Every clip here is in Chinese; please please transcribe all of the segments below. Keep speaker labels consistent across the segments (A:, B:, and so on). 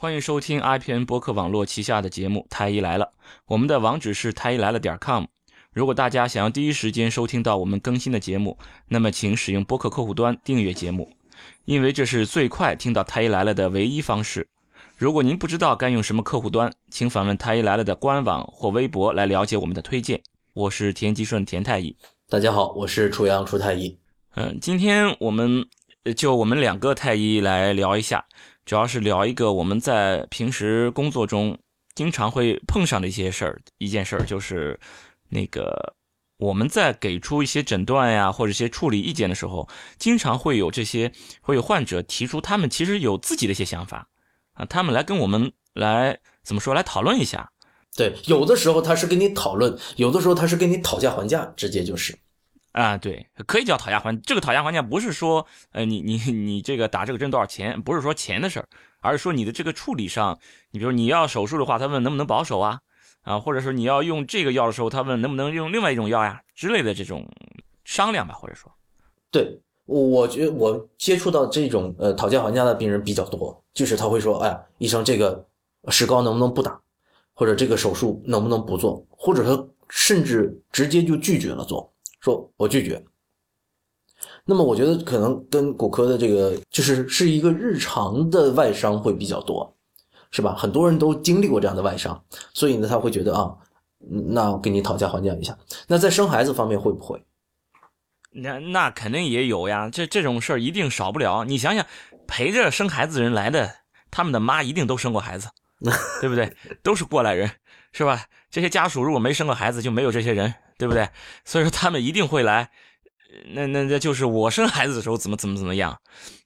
A: 欢迎收听 IPN 播客网络旗下的节目《太医来了》，我们的网址是太医来了点 com。如果大家想要第一时间收听到我们更新的节目，那么请使用播客客户端订阅节目，因为这是最快听到太医来了的唯一方式。如果您不知道该用什么客户端，请访问太医来了的官网或微博来了解我们的推荐。我是田吉顺田太医，
B: 大家好，我是楚阳楚太医。
A: 嗯，今天我们就我们两个太医来聊一下。主要是聊一个我们在平时工作中经常会碰上的一些事儿，一件事儿就是那个我们在给出一些诊断呀或者一些处理意见的时候，经常会有这些会有患者提出他们其实有自己的一些想法啊，他们来跟我们来怎么说来讨论一下。
B: 对，有的时候他是跟你讨论，有的时候他是跟你讨价还价，直接就是。
A: 啊，对，可以叫讨价还这个讨价还价不是说，呃，你你你这个打这个针多少钱，不是说钱的事儿，而是说你的这个处理上，你比如你要手术的话，他问能不能保守啊，啊，或者说你要用这个药的时候，他问能不能用另外一种药呀之类的这种商量吧，或者说，
B: 对，我觉得我接触到这种呃讨价还价的病人比较多，就是他会说，哎，医生这个石膏能不能不打，或者这个手术能不能不做，或者他甚至直接就拒绝了做。说我拒绝。那么我觉得可能跟骨科的这个就是是一个日常的外伤会比较多，是吧？很多人都经历过这样的外伤，所以呢他会觉得啊，那我跟你讨价还价一下。那在生孩子方面会不会？
A: 那那肯定也有呀，这这种事儿一定少不了。你想想，陪着生孩子人来的，他们的妈一定都生过孩子，对不对？都是过来人，是吧？这些家属如果没生过孩子，就没有这些人。对不对？所以说他们一定会来，那那那就是我生孩子的时候怎么怎么怎么样，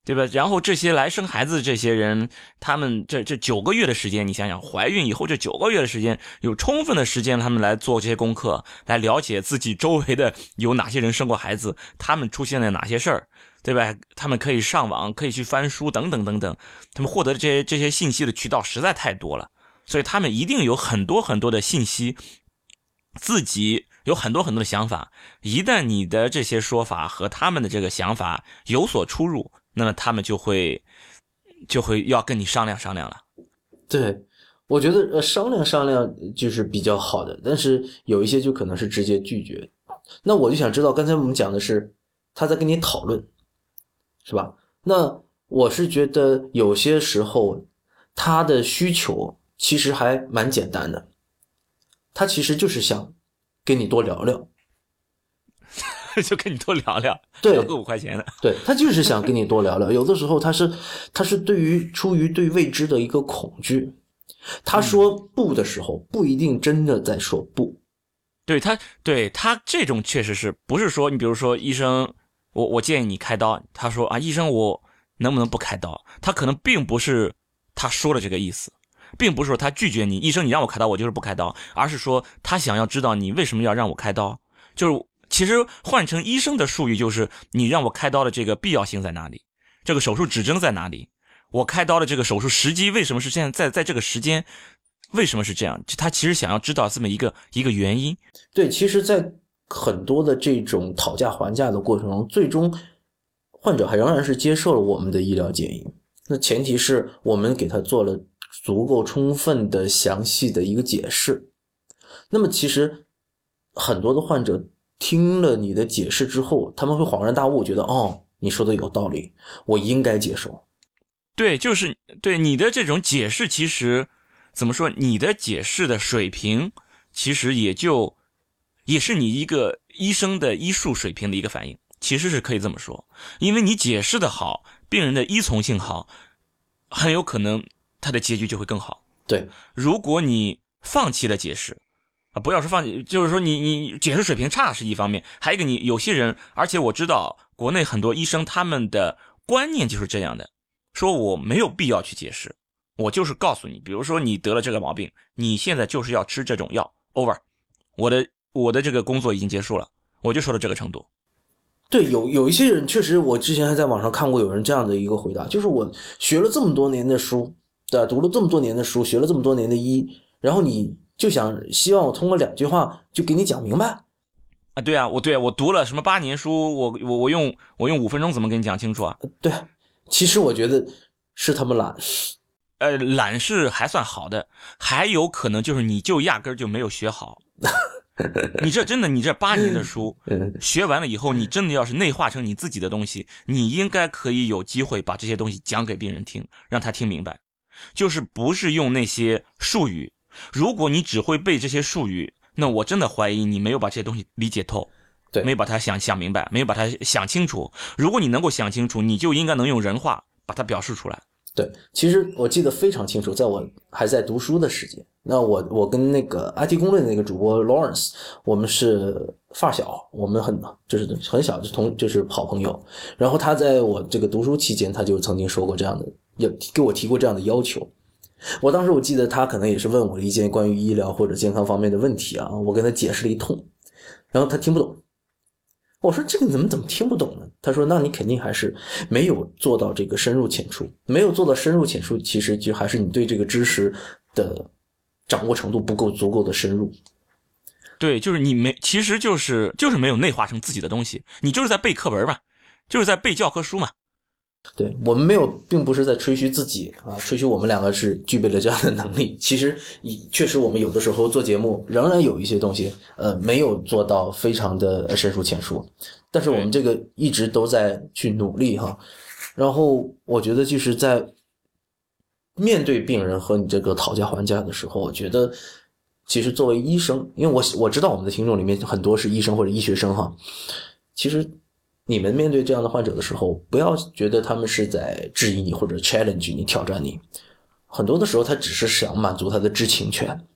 A: 对吧？然后这些来生孩子这些人，他们这这九个月的时间，你想想，怀孕以后这九个月的时间，有充分的时间他们来做这些功课，来了解自己周围的有哪些人生过孩子，他们出现了哪些事儿，对吧？他们可以上网，可以去翻书等等等等，他们获得这些这些信息的渠道实在太多了，所以他们一定有很多很多的信息，自己。有很多很多的想法，一旦你的这些说法和他们的这个想法有所出入，那么他们就会就会要跟你商量商量了。
B: 对，我觉得呃商量商量就是比较好的，但是有一些就可能是直接拒绝。那我就想知道，刚才我们讲的是他在跟你讨论，是吧？那我是觉得有些时候他的需求其实还蛮简单的，他其实就是想。跟你多聊聊，
A: 就跟你多聊聊，
B: 对，
A: 个五块钱的，
B: 对他就是想跟你多聊聊。有的时候他是他是对于出于对未知的一个恐惧，他说不的时候不一定真的在说不。
A: 对他，对他这种确实是不是说你比如说医生，我我建议你开刀，他说啊医生我能不能不开刀？他可能并不是他说的这个意思。并不是说他拒绝你，医生，你让我开刀，我就是不开刀，而是说他想要知道你为什么要让我开刀。就是其实换成医生的术语，就是你让我开刀的这个必要性在哪里？这个手术指征在哪里？我开刀的这个手术时机为什么是现在在在这个时间？为什么是这样？他其实想要知道这么一个一个原因。
B: 对，其实，在很多的这种讨价还价的过程中，最终患者还仍然是接受了我们的医疗建议。那前提是我们给他做了。足够充分的、详细的一个解释，那么其实很多的患者听了你的解释之后，他们会恍然大悟，觉得哦，你说的有道理，我应该接受。
A: 对，就是对你的这种解释，其实怎么说？你的解释的水平，其实也就也是你一个医生的医术水平的一个反应，其实是可以这么说，因为你解释的好，病人的依从性好，很有可能。他的结局就会更好。
B: 对，
A: 如果你放弃了解释，啊，不要说放弃，就是说你你解释水平差是一方面，还有一个你有些人，而且我知道国内很多医生他们的观念就是这样的，说我没有必要去解释，我就是告诉你，比如说你得了这个毛病，你现在就是要吃这种药，over，我的我的这个工作已经结束了，我就说到这个程度。
B: 对，有有一些人确实，我之前还在网上看过有人这样的一个回答，就是我学了这么多年的书。对，读了这么多年的书，学了这么多年的医，然后你就想希望我通过两句话就给你讲明白
A: 啊？对啊，我对我读了什么八年书，我我我用我用五分钟怎么给你讲清楚啊？
B: 对，其实我觉得是他们懒。
A: 呃，懒是还算好的，还有可能就是你就压根儿就没有学好。你这真的，你这八年的书
B: 嗯
A: 学完了以后，你真的要是内化成你自己的东西，你应该可以有机会把这些东西讲给病人听，让他听明白。就是不是用那些术语，如果你只会背这些术语，那我真的怀疑你没有把这些东西理解透，
B: 对
A: 没有把它想想明白，没有把它想清楚。如果你能够想清楚，你就应该能用人话把它表示出来。
B: 对，其实我记得非常清楚，在我还在读书的时间，那我我跟那个 IT 公论的那个主播 Lawrence，我们是发小，我们很就是很小就同就是好朋友。然后他在我这个读书期间，他就曾经说过这样的，也给我提过这样的要求。我当时我记得他可能也是问我一件关于医疗或者健康方面的问题啊，我跟他解释了一通，然后他听不懂。我说这个怎么怎么听不懂呢？他说那你肯定还是没有做到这个深入浅出，没有做到深入浅出，其实就还是你对这个知识的掌握程度不够足够的深入。
A: 对，就是你没，其实就是就是没有内化成自己的东西，你就是在背课文嘛，就是在背教科书嘛。
B: 对我们没有，并不是在吹嘘自己啊，吹嘘我们两个是具备了这样的能力。其实，以确实我们有的时候做节目，仍然有一些东西，呃，没有做到非常的深入浅出。但是我们这个一直都在去努力哈。然后我觉得就是在面对病人和你这个讨价还价的时候，我觉得其实作为医生，因为我我知道我们的听众里面很多是医生或者医学生哈，其实。你们面对这样的患者的时候，不要觉得他们是在质疑你或者 challenge 你、挑战你。很多的时候，他只是想满足他的知情权。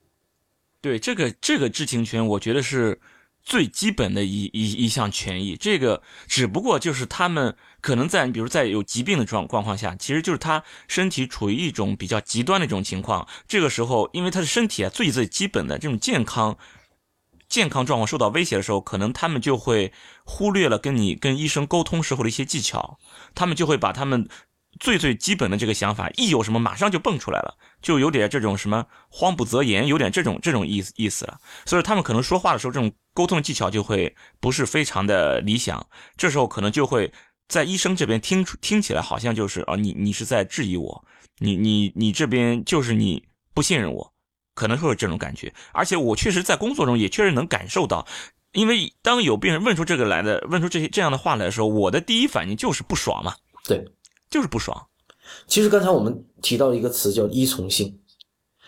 A: 对这个这个知情权，我觉得是最基本的一一一项权益。这个只不过就是他们可能在比如在有疾病的状状况下，其实就是他身体处于一种比较极端的一种情况。这个时候，因为他的身体啊最最基本的这种健康。健康状况受到威胁的时候，可能他们就会忽略了跟你跟医生沟通时候的一些技巧，他们就会把他们最最基本的这个想法，一有什么马上就蹦出来了，就有点这种什么慌不择言，有点这种这种意思意思了。所以他们可能说话的时候，这种沟通技巧就会不是非常的理想。这时候可能就会在医生这边听听起来好像就是啊，你你是在质疑我，你你你这边就是你不信任我。可能会有这种感觉，而且我确实在工作中也确实能感受到，因为当有病人问出这个来的，问出这些这样的话来的时候，我的第一反应就是不爽嘛。
B: 对，
A: 就是不爽。
B: 其实刚才我们提到一个词叫依从性，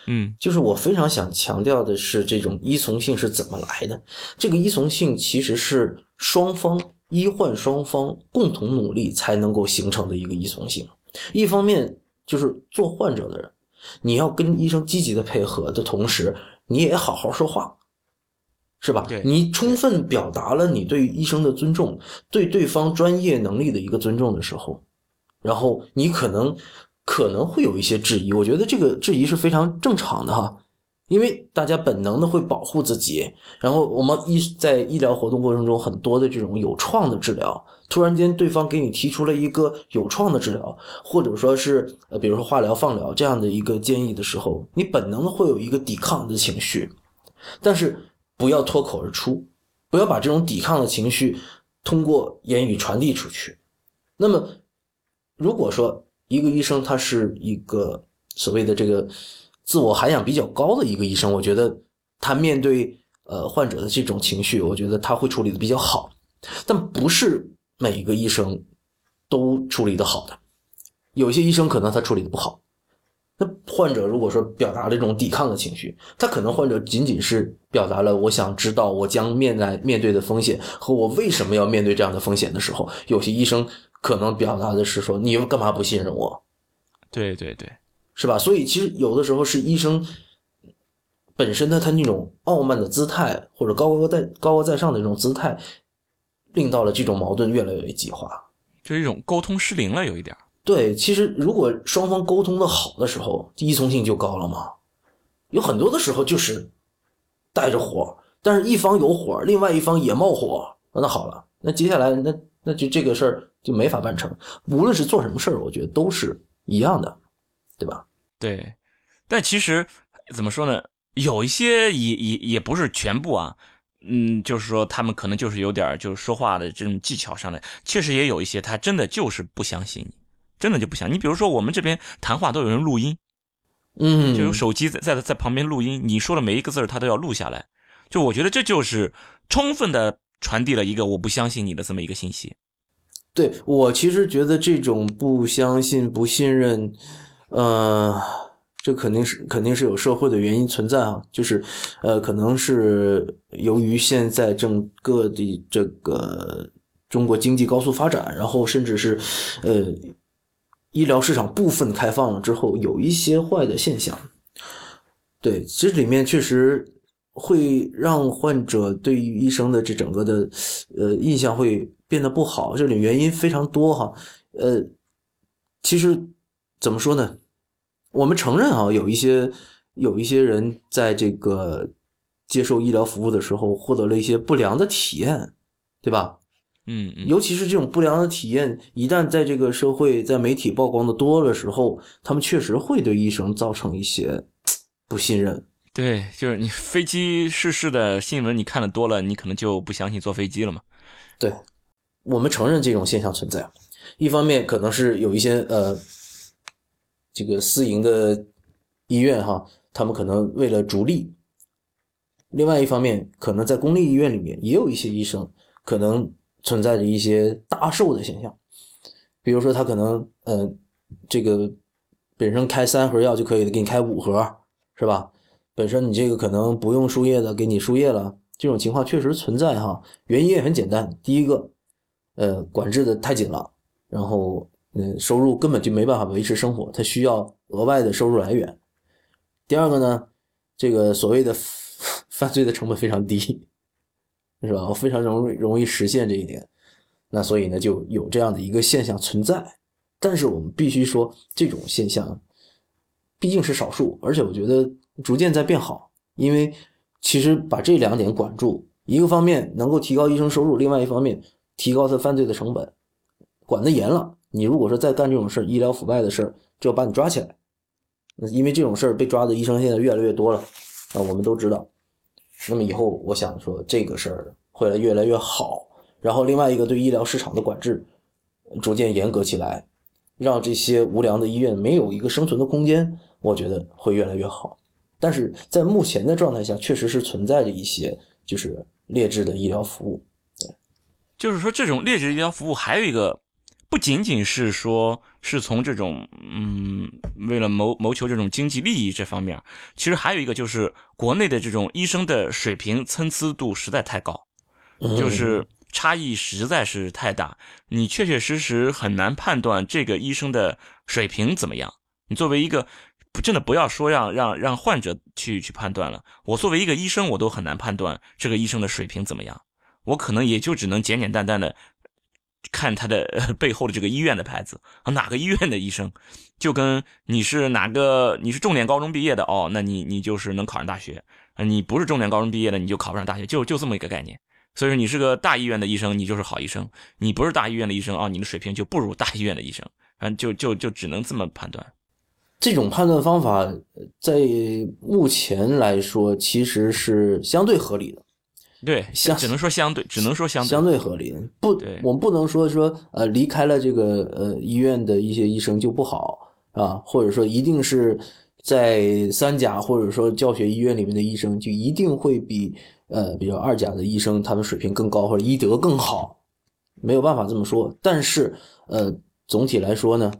A: 嗯，
B: 就是我非常想强调的是，这种依从性是怎么来的？这个依从性其实是双方医患双方共同努力才能够形成的一个依从性。一方面就是做患者的人。你要跟医生积极的配合的同时，你也好好说话，是吧？你充分表达了你对医生的尊重，对对方专业能力的一个尊重的时候，然后你可能可能会有一些质疑，我觉得这个质疑是非常正常的哈，因为大家本能的会保护自己，然后我们医在医疗活动过程中很多的这种有创的治疗。突然间，对方给你提出了一个有创的治疗，或者说是呃，比如说化疗、放疗这样的一个建议的时候，你本能的会有一个抵抗的情绪，但是不要脱口而出，不要把这种抵抗的情绪通过言语传递出去。那么，如果说一个医生他是一个所谓的这个自我涵养比较高的一个医生，我觉得他面对呃患者的这种情绪，我觉得他会处理的比较好，但不是。每一个医生都处理的好的，有些医生可能他处理的不好。那患者如果说表达了这种抵抗的情绪，他可能患者仅仅是表达了我想知道我将面来面对的风险和我为什么要面对这样的风险的时候，有些医生可能表达的是说你干嘛不信任我？
A: 对对对，
B: 是吧？所以其实有的时候是医生本身的他那种傲慢的姿态或者高高在高高在上的这种姿态。令到了这种矛盾越来越激化，
A: 就是一种沟通失灵了，有一点。
B: 对，其实如果双方沟通的好的时候，依从性就高了嘛。有很多的时候就是带着火，但是一方有火，另外一方也冒火，那好了，那接下来那那就这个事儿就没法办成。无论是做什么事儿，我觉得都是一样的，对吧？
A: 对，但其实怎么说呢？有一些也也也不是全部啊。嗯，就是说他们可能就是有点就是说话的这种技巧上的，确实也有一些他真的就是不相信你，真的就不相信你。比如说我们这边谈话都有人录音，
B: 嗯，
A: 就有手机在在在旁边录音，你说的每一个字儿他都要录下来。就我觉得这就是充分的传递了一个我不相信你的这么一个信息。
B: 对我其实觉得这种不相信、不信任，呃，这肯定是肯定是有社会的原因存在啊，就是呃，可能是由于现在整个的这个中国经济高速发展，然后甚至是呃医疗市场部分开放了之后，有一些坏的现象。对，这里面确实会让患者对于医生的这整个的呃印象会变得不好，这里原因非常多哈。呃，其实怎么说呢？我们承认啊，有一些有一些人在这个接受医疗服务的时候获得了一些不良的体验，对吧？
A: 嗯嗯，
B: 尤其是这种不良的体验，一旦在这个社会在媒体曝光的多的时候，他们确实会对医生造成一些不信任。
A: 对，就是你飞机失事的新闻你看的多了，你可能就不相信坐飞机了嘛。
B: 对，我们承认这种现象存在。一方面可能是有一些呃，这个私营的医院哈，他们可能为了逐利；另外一方面，可能在公立医院里面也有一些医生可能存在着一些大寿的现象，比如说他可能呃，这个本身开三盒药就可以给你开五盒，是吧？本身你这个可能不用输液的，给你输液了，这种情况确实存在哈。原因也很简单，第一个，呃，管制的太紧了。然后，嗯，收入根本就没办法维持生活，他需要额外的收入来源。第二个呢，这个所谓的 犯罪的成本非常低，是吧？非常容容易实现这一点。那所以呢，就有这样的一个现象存在。但是我们必须说，这种现象毕竟是少数，而且我觉得逐渐在变好。因为其实把这两点管住，一个方面能够提高医生收入，另外一方面提高他犯罪的成本。管得严了，你如果说再干这种事儿，医疗腐败的事儿，就要把你抓起来。因为这种事儿被抓的医生现在越来越多了啊，我们都知道。那么以后我想说，这个事儿会越来越好。然后另外一个对医疗市场的管制逐渐严格起来，让这些无良的医院没有一个生存的空间，我觉得会越来越好。但是在目前的状态下，确实是存在着一些就是劣质的医疗服务。对，
A: 就是说这种劣质医疗服务还有一个。不仅仅是说，是从这种嗯，为了谋谋求这种经济利益这方面，其实还有一个就是国内的这种医生的水平参差度实在太高，就是差异实在是太大，你确确实实很难判断这个医生的水平怎么样。你作为一个，真的不要说让让让患者去去判断了，我作为一个医生，我都很难判断这个医生的水平怎么样，我可能也就只能简简单单的。看他的 背后的这个医院的牌子啊，哪个医院的医生，就跟你是哪个，你是重点高中毕业的哦，那你你就是能考上大学啊，你不是重点高中毕业的，你就考不上大学，就就这么一个概念。所以说你是个大医院的医生，你就是好医生；你不是大医院的医生啊，你的水平就不如大医院的医生。反正就就就只能这么判断。
B: 这种判断方法在目前来说其实是相对合理的。
A: 对，相只能说相对，只能说相
B: 相对合理。不，我们不能说说呃离开了这个呃医院的一些医生就不好啊，或者说一定是在三甲或者说教学医院里面的医生就一定会比呃比如二甲的医生他们水平更高或者医德更好，没有办法这么说。但是呃总体来说呢，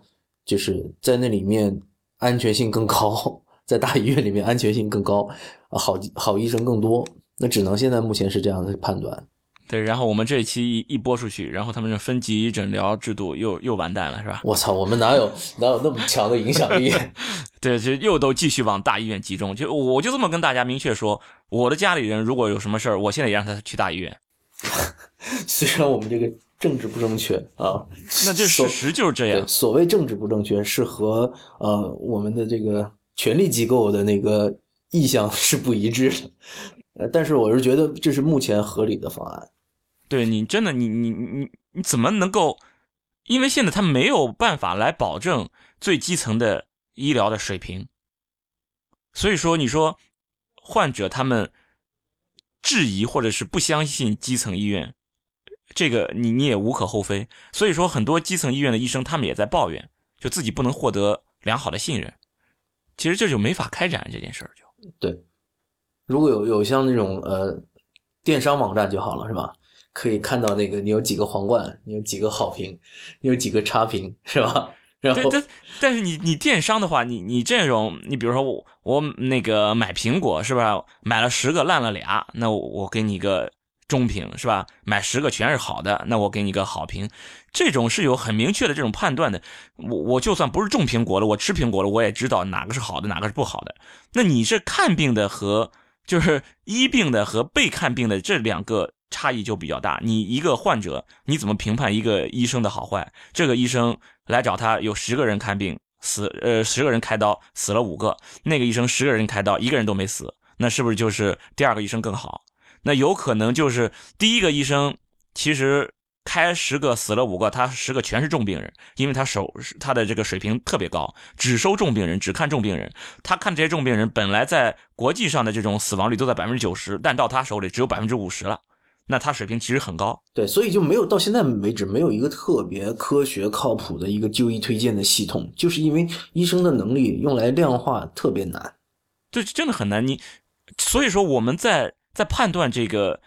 B: 就是在那里面安全性更高，在大医院里面安全性更高，好好医生更多。那只能现在目前是这样的判断，
A: 对。然后我们这一期一一播出去，然后他们的分级诊疗制度又又完蛋了，是吧？
B: 我操，我们哪有哪有那么强的影响力？
A: 对，就又都继续往大医院集中。就我就这么跟大家明确说，我的家里人如果有什么事儿，我现在也让他去大医院。
B: 虽然我们这个政治不正确啊，
A: 那这事实就是这样。
B: 所谓政治不正确，是和呃我们的这个权力机构的那个意向是不一致的。呃，但是我是觉得这是目前合理的方案。
A: 对你真的，你你你你怎么能够？因为现在他没有办法来保证最基层的医疗的水平，所以说你说患者他们质疑或者是不相信基层医院，这个你你也无可厚非。所以说很多基层医院的医生他们也在抱怨，就自己不能获得良好的信任。其实这就没法开展这件事儿。就
B: 对，如果有有像那种呃电商网站就好了，是吧？可以看到那个你有几个皇冠，你有几个好评，你有几个差评，是吧？然后，
A: 但但是你你电商的话，你你这种，你比如说我我那个买苹果是吧？买了十个烂了俩，那我给你一个中评是吧？买十个全是好的，那我给你一个好评。这种是有很明确的这种判断的。我我就算不是种苹果了，我吃苹果了，我也知道哪个是好的，哪个是不好的。那你是看病的和就是医病的和被看病的这两个差异就比较大。你一个患者，你怎么评判一个医生的好坏？这个医生。来找他有十个人看病死，呃，十个人开刀死了五个，那个医生十个人开刀一个人都没死，那是不是就是第二个医生更好？那有可能就是第一个医生其实开十个死了五个，他十个全是重病人，因为他手他的这个水平特别高，只收重病人，只看重病人。他看这些重病人本来在国际上的这种死亡率都在百分之九十，但到他手里只有百分之五十了。那他水平其实很高，
B: 对，所以就没有到现在为止没有一个特别科学靠谱的一个就医推荐的系统，就是因为医生的能力用来量化特别难，
A: 这真的很难。你所以说我们在在判断这个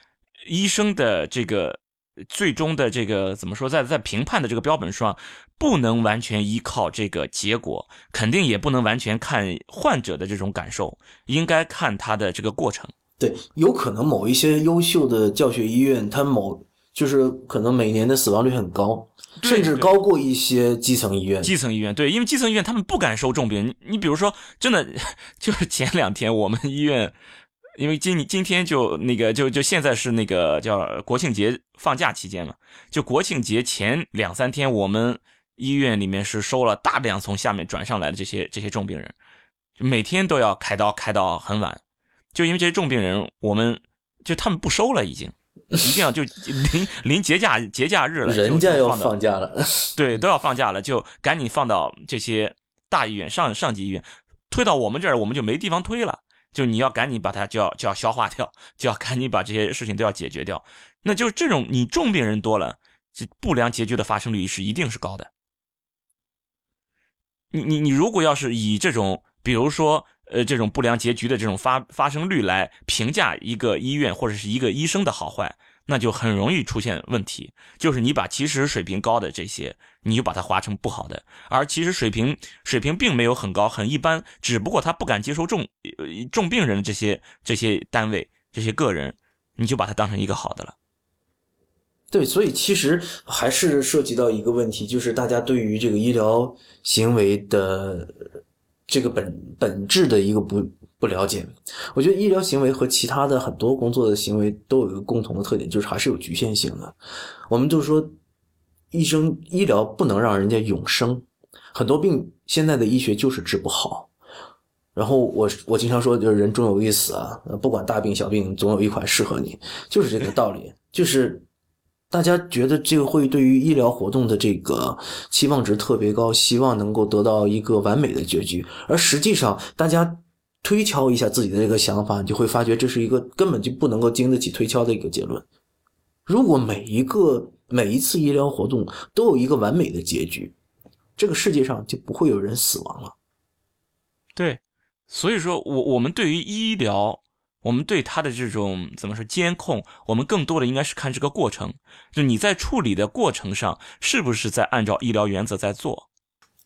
A: 医生的这个最终的这个怎么说，在在评判的这个标本上，不能完全依靠这个结果，肯定也不能完全看患者的这种感受，应该看他的这个过程。
B: 对，有可能某一些优秀的教学医院，它某就是可能每年的死亡率很高，甚至高过一些基层医院。
A: 基层医院对，因为基层医院他们不敢收重病。你你比如说，真的 就是前两天我们医院，因为今今天就那个就就现在是那个叫国庆节放假期间嘛，就国庆节前两三天，我们医院里面是收了大量从下面转上来的这些这些重病人，每天都要开刀开到很晚。就因为这些重病人，我们就他们不收了，已经一定要就临临节假节假日了，
B: 人家要放假了，
A: 对，都要放假了，就赶紧放到这些大医院、上上级医院，推到我们这儿，我们就没地方推了。就你要赶紧把它就要就要消化掉，就要赶紧把这些事情都要解决掉。那就是这种你重病人多了，这不良结局的发生率是一定是高的。你你你如果要是以这种，比如说。呃，这种不良结局的这种发发生率来评价一个医院或者是一个医生的好坏，那就很容易出现问题。就是你把其实水平高的这些，你就把它划成不好的，而其实水平水平并没有很高，很一般，只不过他不敢接受重重病人的这些这些单位这些个人，你就把它当成一个好的了。
B: 对，所以其实还是涉及到一个问题，就是大家对于这个医疗行为的。这个本本质的一个不不了解，我觉得医疗行为和其他的很多工作的行为都有一个共同的特点，就是还是有局限性的。我们就说，医生医疗不能让人家永生，很多病现在的医学就是治不好。然后我我经常说，就是人终有一死啊，不管大病小病，总有一款适合你，就是这个道理，就是。大家觉得这个会对于医疗活动的这个期望值特别高，希望能够得到一个完美的结局。而实际上，大家推敲一下自己的这个想法，你就会发觉这是一个根本就不能够经得起推敲的一个结论。如果每一个每一次医疗活动都有一个完美的结局，这个世界上就不会有人死亡了。
A: 对，所以说我我们对于医疗。我们对他的这种怎么说监控，我们更多的应该是看这个过程，就你在处理的过程上是不是在按照医疗原则在做？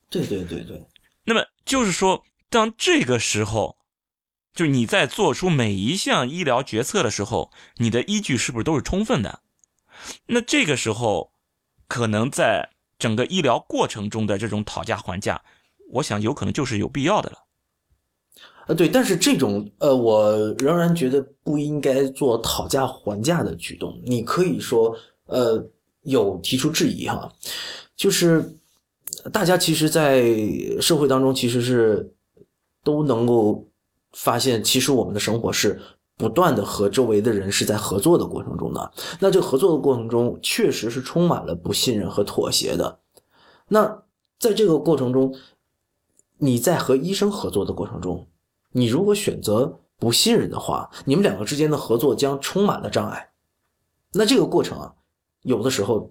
B: 对对对对。
A: 那么就是说，当这个时候，就你在做出每一项医疗决策的时候，你的依据是不是都是充分的？那这个时候，可能在整个医疗过程中的这种讨价还价，我想有可能就是有必要的了。
B: 呃，对，但是这种呃，我仍然觉得不应该做讨价还价的举动。你可以说，呃，有提出质疑哈，就是大家其实，在社会当中其实是都能够发现，其实我们的生活是不断的和周围的人是在合作的过程中的。那这合作的过程中，确实是充满了不信任和妥协的。那在这个过程中，你在和医生合作的过程中。你如果选择不信任的话，你们两个之间的合作将充满了障碍。那这个过程啊，有的时候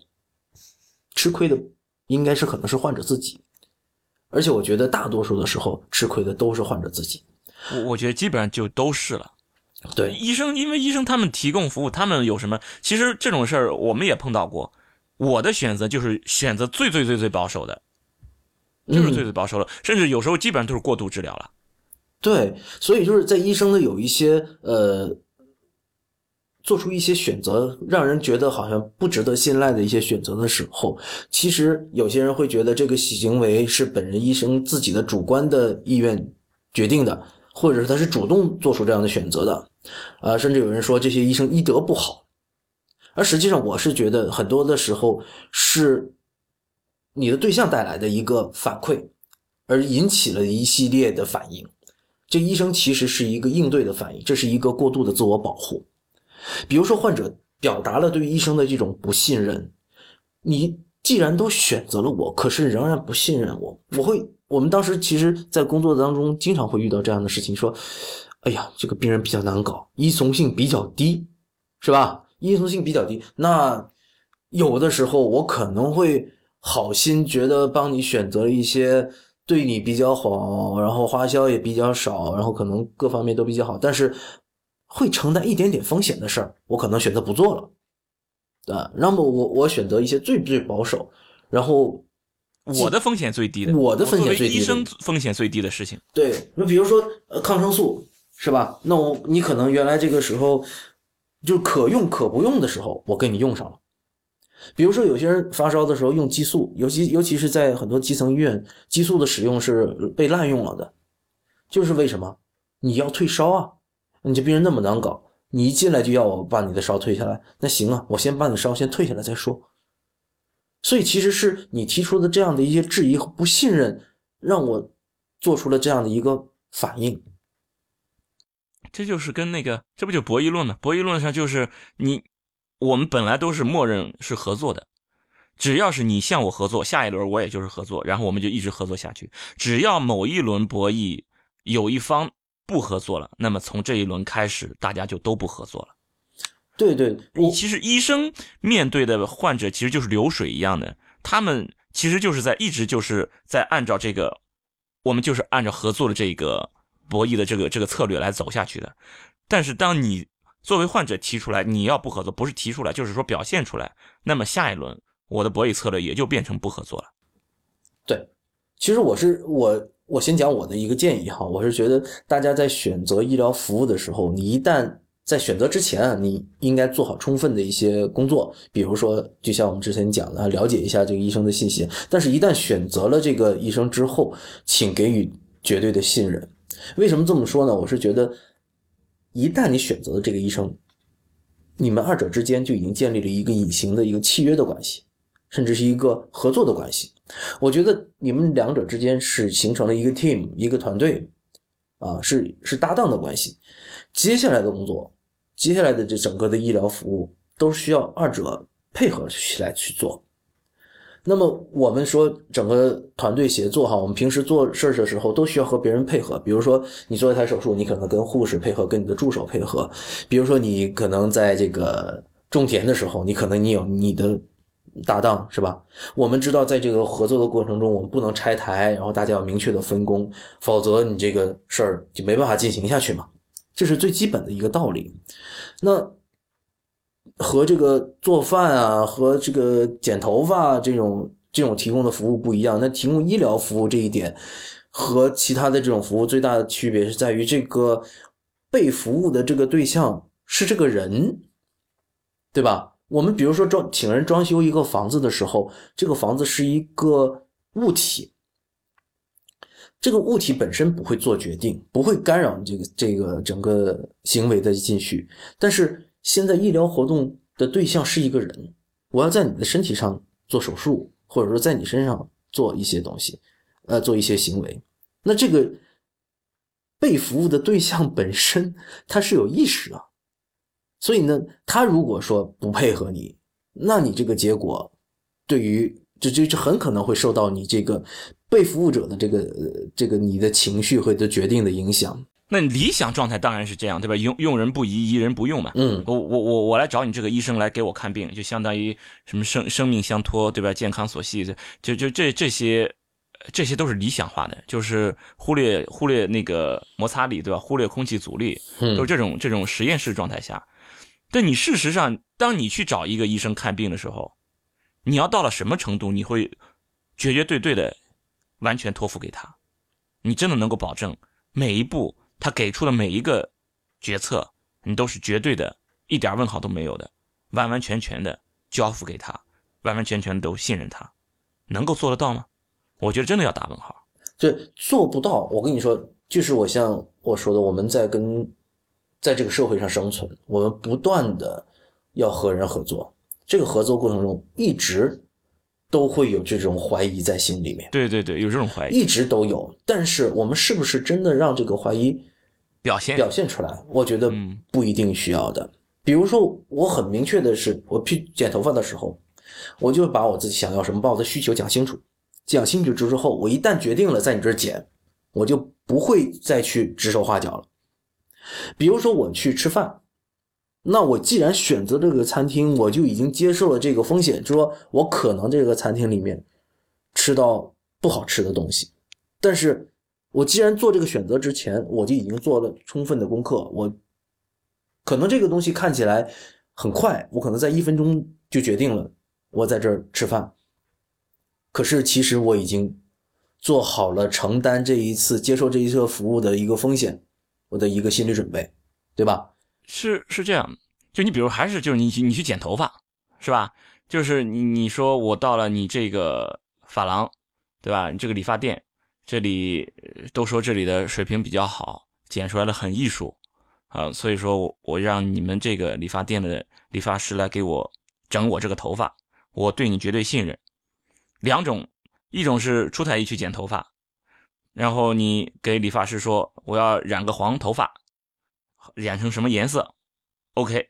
B: 吃亏的应该是可能是患者自己，而且我觉得大多数的时候吃亏的都是患者自己。
A: 我我觉得基本上就都是了。
B: 对，
A: 医生，因为医生他们提供服务，他们有什么？其实这种事儿我们也碰到过。我的选择就是选择最最最最保守的，就是最最保守的，甚至有时候基本上都是过度治疗了。
B: 对，所以就是在医生的有一些呃，做出一些选择，让人觉得好像不值得信赖的一些选择的时候，其实有些人会觉得这个行为是本人医生自己的主观的意愿决定的，或者是他是主动做出这样的选择的，啊，甚至有人说这些医生医德不好，而实际上我是觉得很多的时候是你的对象带来的一个反馈，而引起了一系列的反应。这医生其实是一个应对的反应，这是一个过度的自我保护。比如说，患者表达了对医生的这种不信任，你既然都选择了我，可是仍然不信任我，我会，我们当时其实，在工作当中经常会遇到这样的事情，说，哎呀，这个病人比较难搞，依从性比较低，是吧？依从性比较低，那有的时候我可能会好心觉得帮你选择一些。对你比较好，然后花销也比较少，然后可能各方面都比较好，但是会承担一点点风险的事儿，我可能选择不做了，啊，那么我我选择一些最最保守，然后
A: 我的风险最低的，
B: 我的风险最低，
A: 医生风险最低的事情，
B: 对，那比如说呃抗生素是吧？那我你可能原来这个时候就可用可不用的时候，我给你用上了。比如说，有些人发烧的时候用激素，尤其尤其是在很多基层医院，激素的使用是被滥用了的。就是为什么？你要退烧啊？你这病人那么难搞，你一进来就要我把你的烧退下来，那行啊，我先把你烧先退下来再说。所以其实是你提出的这样的一些质疑和不信任，让我做出了这样的一个反应。
A: 这就是跟那个，这不就博弈论吗？博弈论上就是你。我们本来都是默认是合作的，只要是你向我合作，下一轮我也就是合作，然后我们就一直合作下去。只要某一轮博弈有一方不合作了，那么从这一轮开始，大家就都不合作了。
B: 对对，
A: 其实医生面对的患者其实就是流水一样的，他们其实就是在一直就是在按照这个，我们就是按照合作的这个博弈的这个这个策略来走下去的。但是当你作为患者提出来，你要不合作，不是提出来，就是说表现出来。那么下一轮我的博弈策略也就变成不合作了。
B: 对，其实我是我我先讲我的一个建议哈，我是觉得大家在选择医疗服务的时候，你一旦在选择之前啊，你应该做好充分的一些工作，比如说就像我们之前讲的，了解一下这个医生的信息。但是，一旦选择了这个医生之后，请给予绝对的信任。为什么这么说呢？我是觉得。一旦你选择了这个医生，你们二者之间就已经建立了一个隐形的一个契约的关系，甚至是一个合作的关系。我觉得你们两者之间是形成了一个 team，一个团队，啊，是是搭档的关系。接下来的工作，接下来的这整个的医疗服务，都需要二者配合起来去做。那么我们说整个团队协作哈，我们平时做事儿的时候都需要和别人配合。比如说你做一台手术，你可能跟护士配合，跟你的助手配合。比如说你可能在这个种田的时候，你可能你有你的搭档是吧？我们知道在这个合作的过程中，我们不能拆台，然后大家要明确的分工，否则你这个事儿就没办法进行下去嘛。这是最基本的一个道理。那。和这个做饭啊，和这个剪头发这种这种提供的服务不一样。那提供医疗服务这一点，和其他的这种服务最大的区别是在于，这个被服务的这个对象是这个人，对吧？我们比如说装请人装修一个房子的时候，这个房子是一个物体，这个物体本身不会做决定，不会干扰这个这个整个行为的进序，但是。现在医疗活动的对象是一个人，我要在你的身体上做手术，或者说在你身上做一些东西，呃，做一些行为。那这个被服务的对象本身他是有意识的，所以呢，他如果说不配合你，那你这个结果对于这这这很可能会受到你这个被服务者的这个这个你的情绪和的决定的影响。
A: 那理想状态当然是这样，对吧？用用人不疑，疑人不用嘛。
B: 嗯，
A: 我我我我来找你这个医生来给我看病，就相当于什么生生命相托，对吧？健康所系，就就这这些这些都是理想化的，就是忽略忽略那个摩擦力，对吧？忽略空气阻力，都是这种这种实验室状态下。但你事实上，当你去找一个医生看病的时候，你要到了什么程度，你会绝绝对对的完全托付给他？你真的能够保证每一步他给出的每一个决策，你都是绝对的，一点问号都没有的，完完全全的交付给他，完完全全都信任他，能够做得到吗？我觉得真的要打问号。
B: 就做不到。我跟你说，就是我像我说的，我们在跟在这个社会上生存，我们不断的要和人合作，这个合作过程中一直。都会有这种怀疑在心里面，
A: 对对对，有这种怀疑，
B: 一直都有。但是我们是不是真的让这个怀疑
A: 表现
B: 表现出来？我觉得不一定需要的。比如说，我很明确的是，我去剪头发的时候，我就把我自己想要什么，把我的需求讲清楚。讲清楚之后，我一旦决定了在你这儿剪，我就不会再去指手画脚了。比如说，我去吃饭。那我既然选择这个餐厅，我就已经接受了这个风险，就说我可能这个餐厅里面吃到不好吃的东西。但是，我既然做这个选择之前，我就已经做了充分的功课。我可能这个东西看起来很快，我可能在一分钟就决定了我在这儿吃饭。可是，其实我已经做好了承担这一次接受这一次服务的一个风险，我的一个心理准备，对吧？
A: 是是这样，就你比如还是就是你你去剪头发，是吧？就是你你说我到了你这个发廊，对吧？你这个理发店，这里都说这里的水平比较好，剪出来的很艺术啊，所以说我我让你们这个理发店的理发师来给我整我这个头发，我对你绝对信任。两种，一种是出太医去剪头发，然后你给理发师说我要染个黄头发。染成什么颜色？OK，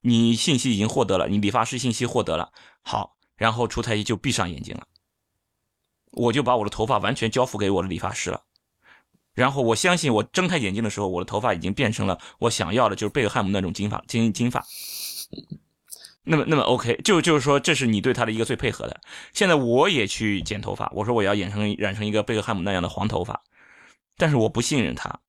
A: 你信息已经获得了，你理发师信息获得了。好，然后楚太医就闭上眼睛了，我就把我的头发完全交付给我的理发师了。然后我相信，我睁开眼睛的时候，我的头发已经变成了我想要的，就是贝克汉姆那种金发金金发。那么，那么 OK，就就是说，这是你对他的一个最配合的。现在我也去剪头发，我说我要染成染成一个贝克汉姆那样的黄头发，但是我不信任他。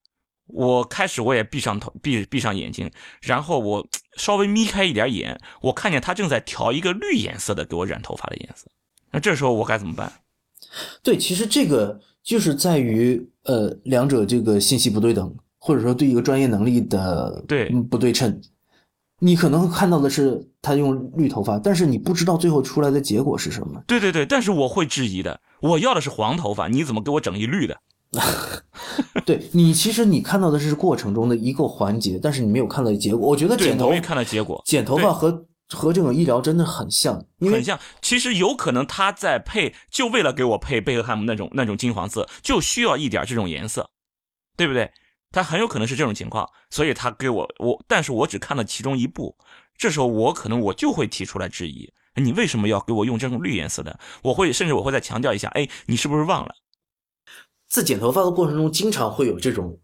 A: 我开始我也闭上头，闭闭上眼睛，然后我 稍微眯开一点眼，我看见他正在调一个绿颜色的给我染头发的颜色。那这时候我该怎么办？
B: 对，其实这个就是在于呃两者这个信息不对等，或者说对一个专业能力的
A: 对
B: 不对称。你可能看到的是他用绿头发，但是你不知道最后出来的结果是什么。
A: 对对对，但是我会质疑的，我要的是黄头发，你怎么给我整一绿的？
B: 对你，其实你看到的是过程中的一个环节，但是你没有看到结果。我觉得剪头
A: 看到结果，
B: 剪头发和和这种医疗真的很像，
A: 很像。其实有可能他在配，就为了给我配贝克汉姆那种那种金黄色，就需要一点这种颜色，对不对？他很有可能是这种情况，所以他给我我，但是我只看了其中一部。这时候我可能我就会提出来质疑：你为什么要给我用这种绿颜色的？我会甚至我会再强调一下：哎，你是不是忘了？
B: 在剪头发的过程中，经常会有这种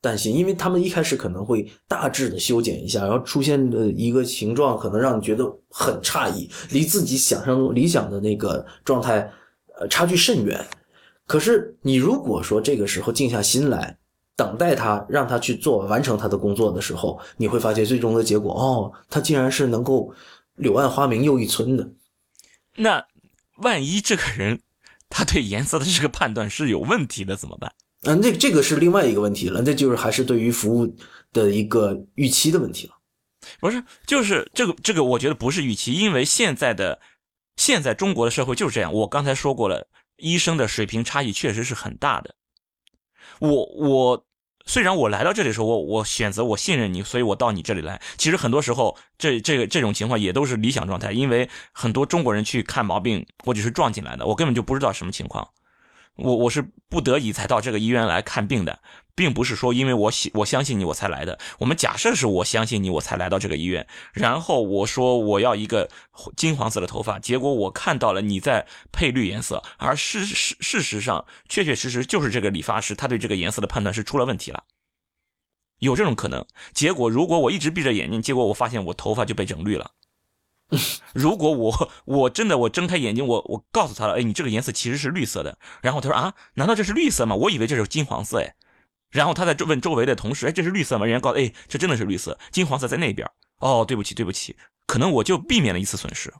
B: 担心，因为他们一开始可能会大致的修剪一下，然后出现的一个形状可能让你觉得很诧异，离自己想象中理想的那个状态，呃，差距甚远。可是你如果说这个时候静下心来，等待他，让他去做完成他的工作的时候，你会发现最终的结果，哦，他竟然是能够柳暗花明又一村的。
A: 那万一这个人？他对颜色的这个判断是有问题的，怎么办？
B: 嗯，那这个是另外一个问题了，那就是还是对于服务的一个预期的问题了。
A: 不是，就是这个这个，我觉得不是预期，因为现在的现在中国的社会就是这样。我刚才说过了，医生的水平差异确实是很大的。我我。虽然我来到这里的时候，我我选择我信任你，所以我到你这里来。其实很多时候，这这个这种情况也都是理想状态，因为很多中国人去看毛病，或者是撞进来的，我根本就不知道什么情况。我我是不得已才到这个医院来看病的，并不是说因为我喜我相信你我才来的。我们假设是我相信你我才来到这个医院，然后我说我要一个金黄色的头发，结果我看到了你在配绿颜色，而事事事实上确确实实就是这个理发师他对这个颜色的判断是出了问题了，有这种可能。结果如果我一直闭着眼睛，结果我发现我头发就被整绿了，如果我我真的我睁开眼睛，我我告诉他了，哎，你这个颜色其实是绿色的。然后他说啊，难道这是绿色吗？我以为这是金黄色哎。然后他在问周围的同事，哎，这是绿色吗？人家告诉，哎，这真的是绿色，金黄色在那边。哦，对不起，对不起，可能我就避免了一次损失。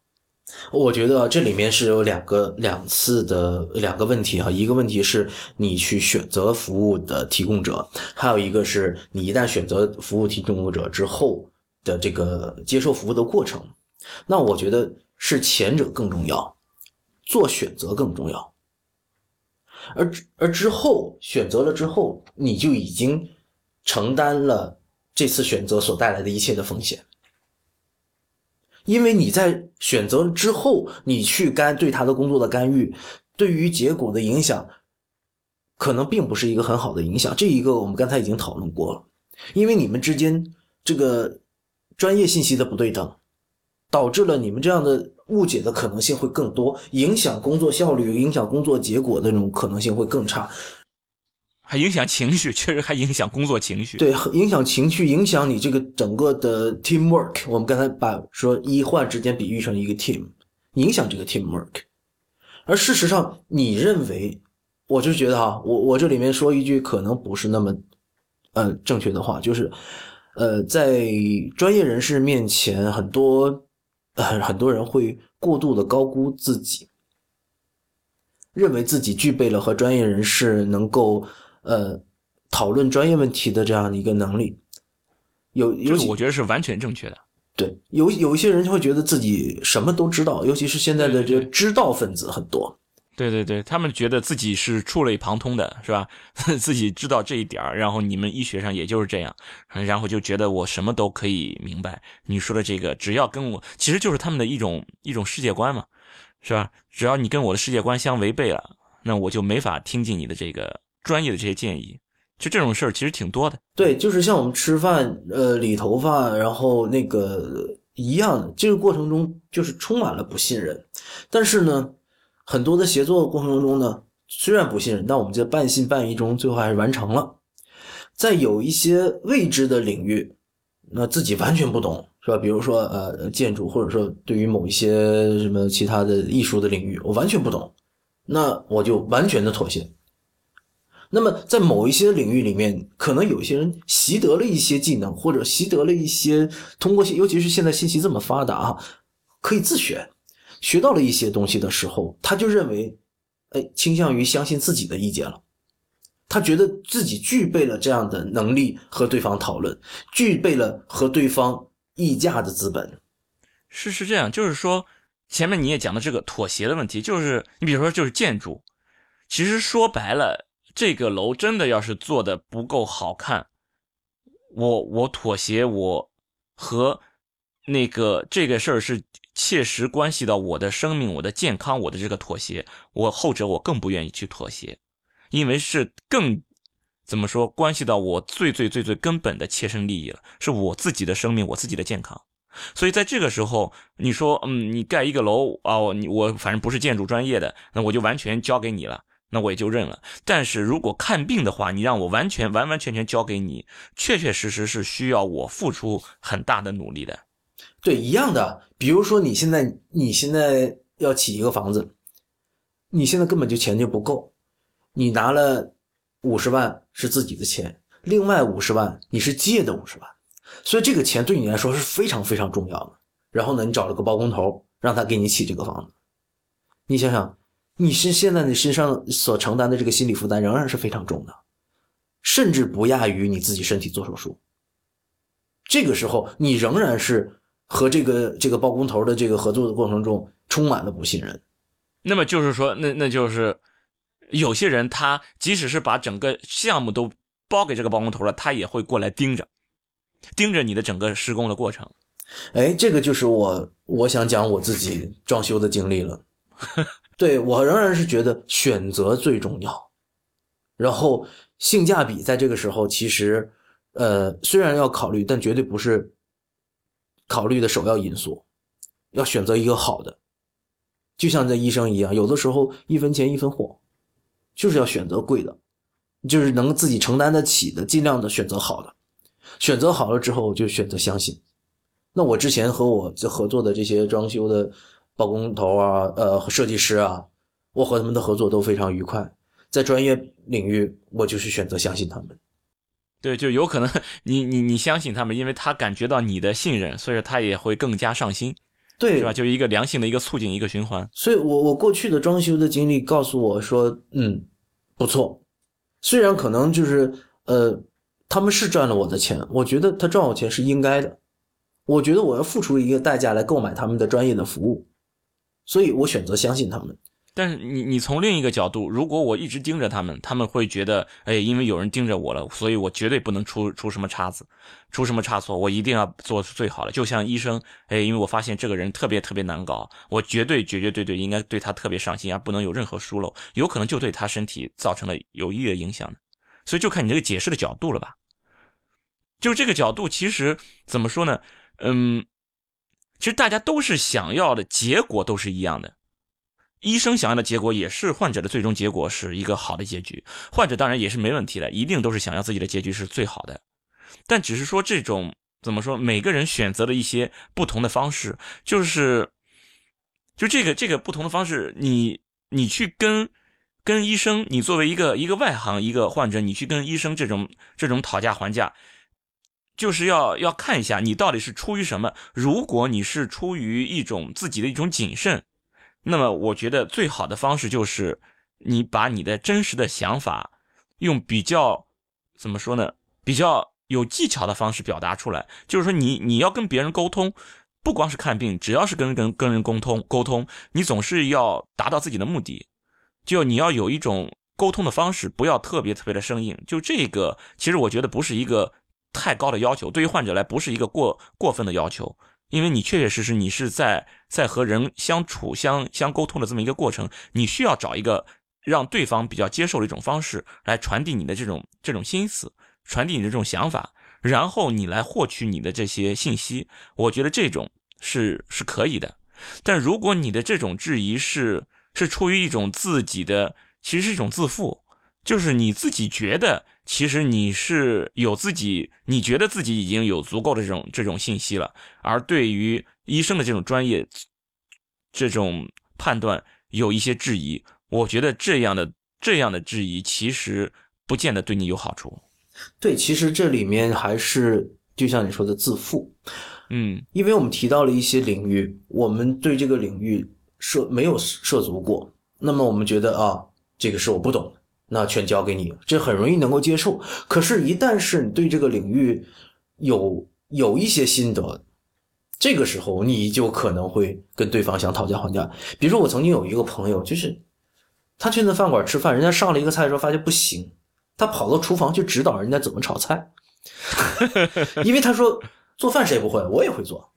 B: 我觉得这里面是有两个两次的两个问题哈，一个问题是你去选择服务的提供者，还有一个是你一旦选择服务提供者之后的这个接受服务的过程。那我觉得是前者更重要，做选择更重要。而而之后选择了之后，你就已经承担了这次选择所带来的一切的风险。因为你在选择之后，你去干对他的工作的干预，对于结果的影响，可能并不是一个很好的影响。这一个我们刚才已经讨论过了，因为你们之间这个专业信息的不对等，导致了你们这样的误解的可能性会更多，影响工作效率、影响工作结果的那种可能性会更差。
A: 还影响情绪，确实还影响工作情绪。
B: 对，影响情绪，影响你这个整个的 teamwork。我们刚才把说医患之间比喻成一个 team，影响这个 teamwork。而事实上，你认为，我就觉得哈，我我这里面说一句可能不是那么，呃，正确的话，就是，呃，在专业人士面前，很多，呃，很多人会过度的高估自己，认为自己具备了和专业人士能够。呃，讨论专业问题的这样的一个能力，有有，
A: 我觉得是完全正确的。
B: 对，有有一些人就会觉得自己什么都知道，尤其是现在的这知道分子很多。
A: 对对对，他们觉得自己是触类旁通的，是吧？自己知道这一点然后你们医学上也就是这样，然后就觉得我什么都可以明白。你说的这个，只要跟我，其实就是他们的一种一种世界观嘛，是吧？只要你跟我的世界观相违背了，那我就没法听进你的这个。专业的这些建议，就这种事儿其实挺多的。
B: 对，就是像我们吃饭，呃，理头发，然后那个一样，这个过程中就是充满了不信任。但是呢，很多的协作过程中呢，虽然不信任，但我们在半信半疑中，最后还是完成了。在有一些未知的领域，那自己完全不懂，是吧？比如说呃，建筑，或者说对于某一些什么其他的艺术的领域，我完全不懂，那我就完全的妥协。那么，在某一些领域里面，可能有些人习得了一些技能，或者习得了一些通过，尤其是现在信息这么发达啊，可以自学，学到了一些东西的时候，他就认为，哎，倾向于相信自己的意见了。他觉得自己具备了这样的能力和对方讨论，具备了和对方议价的资本。
A: 是是这样，就是说，前面你也讲的这个妥协的问题，就是你比如说，就是建筑，其实说白了。这个楼真的要是做的不够好看，我我妥协，我和那个这个事儿是切实关系到我的生命、我的健康，我的这个妥协，我后者我更不愿意去妥协，因为是更怎么说关系到我最最最最根本的切身利益了，是我自己的生命、我自己的健康，所以在这个时候，你说，嗯，你盖一个楼啊，你我反正不是建筑专业的，那我就完全交给你了。那我也就认了。但是如果看病的话，你让我完全完完全全交给你，确确实实是需要我付出很大的努力的。
B: 对，一样的。比如说，你现在你现在要起一个房子，你现在根本就钱就不够，你拿了五十万是自己的钱，另外五十万你是借的五十万，所以这个钱对你来说是非常非常重要的。然后呢，你找了个包工头，让他给你起这个房子，你想想。你是现在你身上所承担的这个心理负担仍然是非常重的，甚至不亚于你自己身体做手术。这个时候，你仍然是和这个这个包工头的这个合作的过程中充满了不信任。
A: 那么就是说，那那就是有些人他即使是把整个项目都包给这个包工头了，他也会过来盯着，盯着你的整个施工的过程。
B: 哎，这个就是我我想讲我自己装修的经历了。对我仍然是觉得选择最重要，然后性价比在这个时候其实，呃，虽然要考虑，但绝对不是考虑的首要因素。要选择一个好的，就像这医生一样，有的时候一分钱一分货，就是要选择贵的，就是能自己承担得起的，尽量的选择好的。选择好了之后，就选择相信。那我之前和我合作的这些装修的包工头啊，呃，设计师啊，我和他们的合作都非常愉快。在专业领域，我就是选择相信他们。
A: 对，就有可能你你你相信他们，因为他感觉到你的信任，所以他也会更加上心，
B: 对，
A: 是吧？就是一个良性的一个促进，一个循环。
B: 所以我我过去的装修的经历告诉我说，嗯，不错。虽然可能就是呃，他们是赚了我的钱，我觉得他赚我钱是应该的。我觉得我要付出一个代价来购买他们的专业的服务，所以我选择相信他们。
A: 但是你你从另一个角度，如果我一直盯着他们，他们会觉得，哎，因为有人盯着我了，所以我绝对不能出出什么岔子，出什么差错，我一定要做最好的。就像医生，哎，因为我发现这个人特别特别难搞，我绝对绝绝对对应该对他特别上心，而不能有任何疏漏，有可能就对他身体造成了有益的影响所以就看你这个解释的角度了吧。就这个角度，其实怎么说呢？嗯，其实大家都是想要的结果都是一样的。医生想要的结果也是患者的最终结果是一个好的结局，患者当然也是没问题的，一定都是想要自己的结局是最好的，但只是说这种怎么说，每个人选择了一些不同的方式，就是就这个这个不同的方式，你你去跟跟医生，你作为一个一个外行一个患者，你去跟医生这种这种讨价还价，就是要要看一下你到底是出于什么，如果你是出于一种自己的一种谨慎。那么，我觉得最好的方式就是你把你的真实的想法用比较怎么说呢？比较有技巧的方式表达出来。就是说，你你要跟别人沟通，不光是看病，只要是跟跟跟人沟通沟通，你总是要达到自己的目的。就你要有一种沟通的方式，不要特别特别的生硬。就这个，其实我觉得不是一个太高的要求，对于患者来不是一个过过分的要求。因为你确确实实你是在在和人相处相相沟通的这么一个过程，你需要找一个让对方比较接受的一种方式来传递你的这种这种心思，传递你的这种想法，然后你来获取你的这些信息。我觉得这种是是可以的。但如果你的这种质疑是是出于一种自己的，其实是一种自负，就是你自己觉得。其实你是有自己，你觉得自己已经有足够的这种这种信息了，而对于医生的这种专业，这种判断有一些质疑。我觉得这样的这样的质疑，其实不见得对你有好处。
B: 对，其实这里面还是就像你说的自负，
A: 嗯，
B: 因为我们提到了一些领域，我们对这个领域涉没有涉足过，那么我们觉得啊，这个是我不懂。那全交给你，这很容易能够接受。可是，一旦是你对这个领域有有一些心得，这个时候你就可能会跟对方想讨价还价。比如说，我曾经有一个朋友，就是他去那饭馆吃饭，人家上了一个菜的时候发现不行，他跑到厨房去指导人家怎么炒菜，因为他说做饭谁不会，我也会做，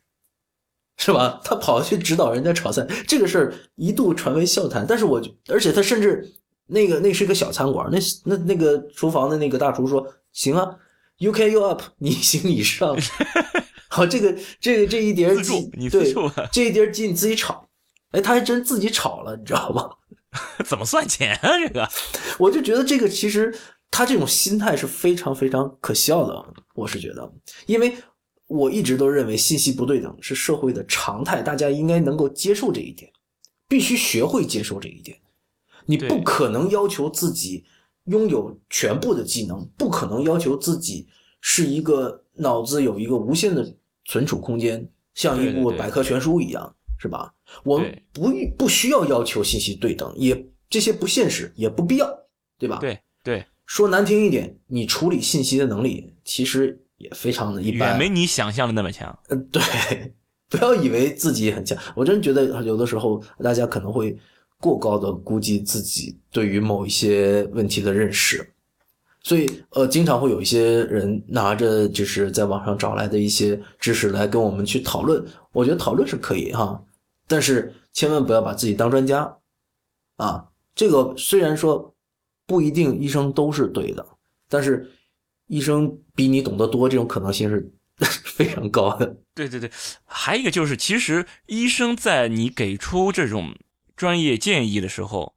B: 是吧？他跑去指导人家炒菜，这个事儿一度传为笑谈。但是我而且他甚至。那个那是个小餐馆，那那那个厨房的那个大厨说：“行啊，you can you up，你行你上。好，这个这个这一碟鸡，对，这一碟鸡你自己炒。哎，他还真自己炒了，你知道吗？
A: 怎么算钱啊？这个，
B: 我就觉得这个其实他这种心态是非常非常可笑的。我是觉得，因为我一直都认为信息不对等是社会的常态，大家应该能够接受这一点，必须学会接受这一点。你不可能要求自己拥有全部的技能，不可能要求自己是一个脑子有一个无限的存储空间，像一部百科全书一样，是吧？我们不不需要要求信息对等，也这些不现实，也不必要，对吧？
A: 对对，
B: 说难听一点，你处理信息的能力其实也非常的一般，
A: 远没你想象的那么强。
B: 嗯，对，不要以为自己很强，我真觉得有的时候大家可能会。过高的估计自己对于某一些问题的认识，所以呃，经常会有一些人拿着就是在网上找来的一些知识来跟我们去讨论。我觉得讨论是可以哈，但是千万不要把自己当专家啊。这个虽然说不一定医生都是对的，但是医生比你懂得多，这种可能性是 非常高的。
A: 对对对，还有一个就是，其实医生在你给出这种。专业建议的时候，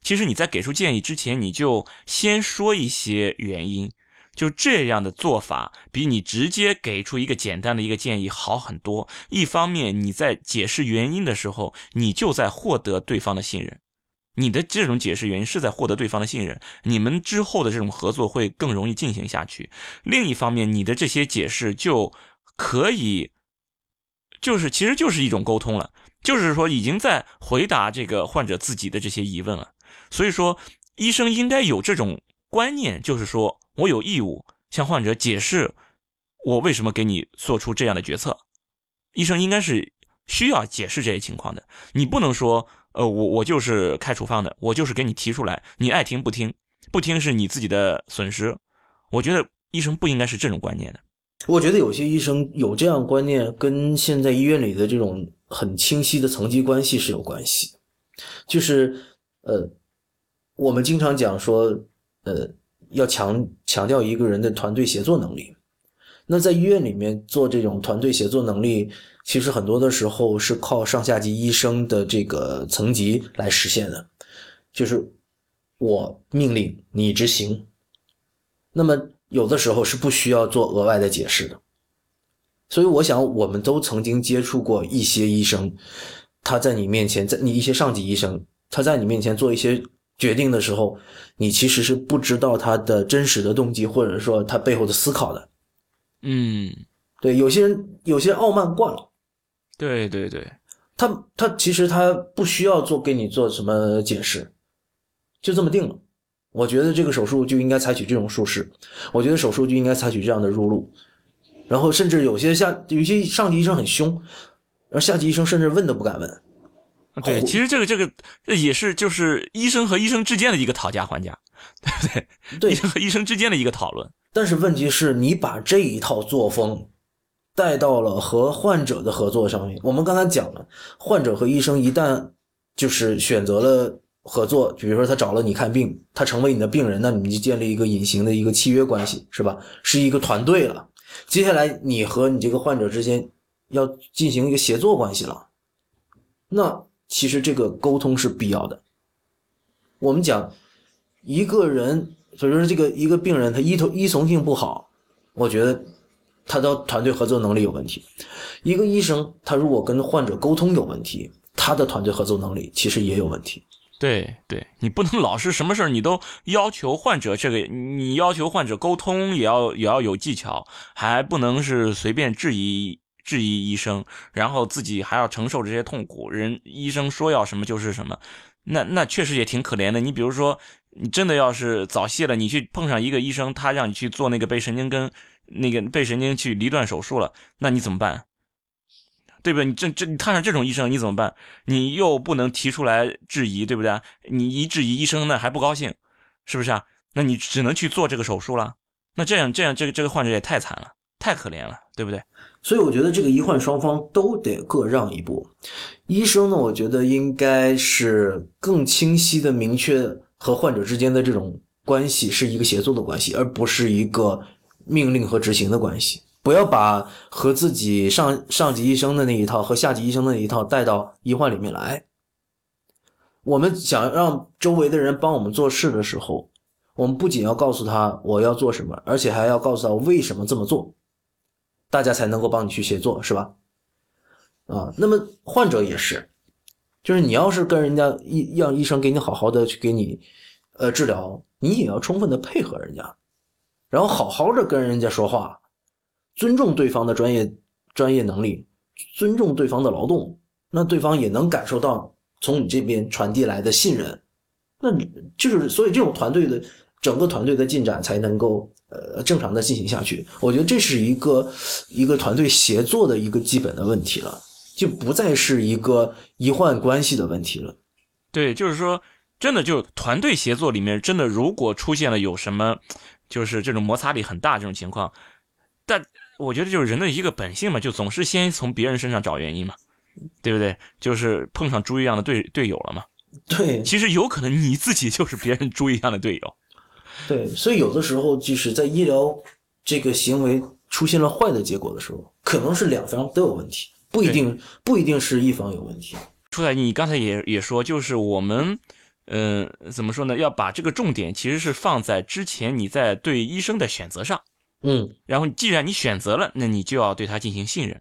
A: 其实你在给出建议之前，你就先说一些原因，就这样的做法比你直接给出一个简单的一个建议好很多。一方面，你在解释原因的时候，你就在获得对方的信任，你的这种解释原因是在获得对方的信任，你们之后的这种合作会更容易进行下去。另一方面，你的这些解释就可以，就是其实就是一种沟通了，就是说已经在回答这个患者自己的这些疑问了。所以说，医生应该有这种观念，就是说。我有义务向患者解释我为什么给你做出这样的决策。医生应该是需要解释这些情况的。你不能说，呃，我我就是开处方的，我就是给你提出来，你爱听不听，不听是你自己的损失。我觉得医生不应该是这种观念的。
B: 我觉得有些医生有这样观念，跟现在医院里的这种很清晰的层级关系是有关系。就是，呃，我们经常讲说，呃。要强强调一个人的团队协作能力。那在医院里面做这种团队协作能力，其实很多的时候是靠上下级医生的这个层级来实现的，就是我命令你执行。那么有的时候是不需要做额外的解释的。所以我想，我们都曾经接触过一些医生，他在你面前，在你一些上级医生，他在你面前做一些。决定的时候，你其实是不知道他的真实的动机，或者说他背后的思考的。
A: 嗯，
B: 对，有些人有些傲慢惯了。
A: 对对对，
B: 他他其实他不需要做给你做什么解释，就这么定了。我觉得这个手术就应该采取这种术式，我觉得手术就应该采取这样的入路。然后甚至有些下有些上级医生很凶，然后下级医生甚至问都不敢问。
A: 对，其实这个这个也是就是医生和医生之间的一个讨价还价，对不对？
B: 对，
A: 医生和医生之间的一个讨论。
B: 但是问题是你把这一套作风带到了和患者的合作上面。我们刚才讲了，患者和医生一旦就是选择了合作，比如说他找了你看病，他成为你的病人，那你就建立一个隐形的一个契约关系，是吧？是一个团队了。接下来你和你这个患者之间要进行一个协作关系了，那。其实这个沟通是必要的。我们讲一个人，所以说这个一个病人他依从依从性不好，我觉得他的团队合作能力有问题。一个医生他如果跟患者沟通有问题，他的团队合作能力其实也有问题。
A: 对对，你不能老是什么事儿你都要求患者这个，你要求患者沟通也要也要有技巧，还不能是随便质疑。质疑医生，然后自己还要承受这些痛苦。人医生说要什么就是什么，那那确实也挺可怜的。你比如说，你真的要是早泄了，你去碰上一个医生，他让你去做那个背神经根，那个背神经去离断手术了，那你怎么办？对不对？你这这你摊上这种医生，你怎么办？你又不能提出来质疑，对不对？你一质疑医生呢，还不高兴，是不是啊？那你只能去做这个手术了。那这样这样，这个这个患者也太惨了，太可怜了，对不对？
B: 所以我觉得这个医患双方都得各让一步。医生呢，我觉得应该是更清晰的明确和患者之间的这种关系是一个协作的关系，而不是一个命令和执行的关系。不要把和自己上上级医生的那一套和下级医生的那一套带到医患里面来。我们想让周围的人帮我们做事的时候，我们不仅要告诉他我要做什么，而且还要告诉他为什么这么做。大家才能够帮你去协作，是吧？啊，那么患者也是，就是你要是跟人家医让医生给你好好的去给你呃治疗，你也要充分的配合人家，然后好好的跟人家说话，尊重对方的专业专业能力，尊重对方的劳动，那对方也能感受到从你这边传递来的信任，那就是所以这种团队的整个团队的进展才能够。呃，正常的进行下去，我觉得这是一个一个团队协作的一个基本的问题了，就不再是一个医患关系的问题了。
A: 对，就是说，真的就团队协作里面，真的如果出现了有什么，就是这种摩擦力很大这种情况，但我觉得就是人的一个本性嘛，就总是先从别人身上找原因嘛，对不对？就是碰上猪一样的队队友了嘛。
B: 对，
A: 其实有可能你自己就是别人猪一样的队友。
B: 对，所以有的时候，就是在医疗这个行为出现了坏的结果的时候，可能是两方都有问题，不一定不一定是一方有问题。
A: 出来，你刚才也也说，就是我们嗯，怎么说呢？要把这个重点其实是放在之前你在对医生的选择上。
B: 嗯，
A: 然后既然你选择了，那你就要对他进行信任。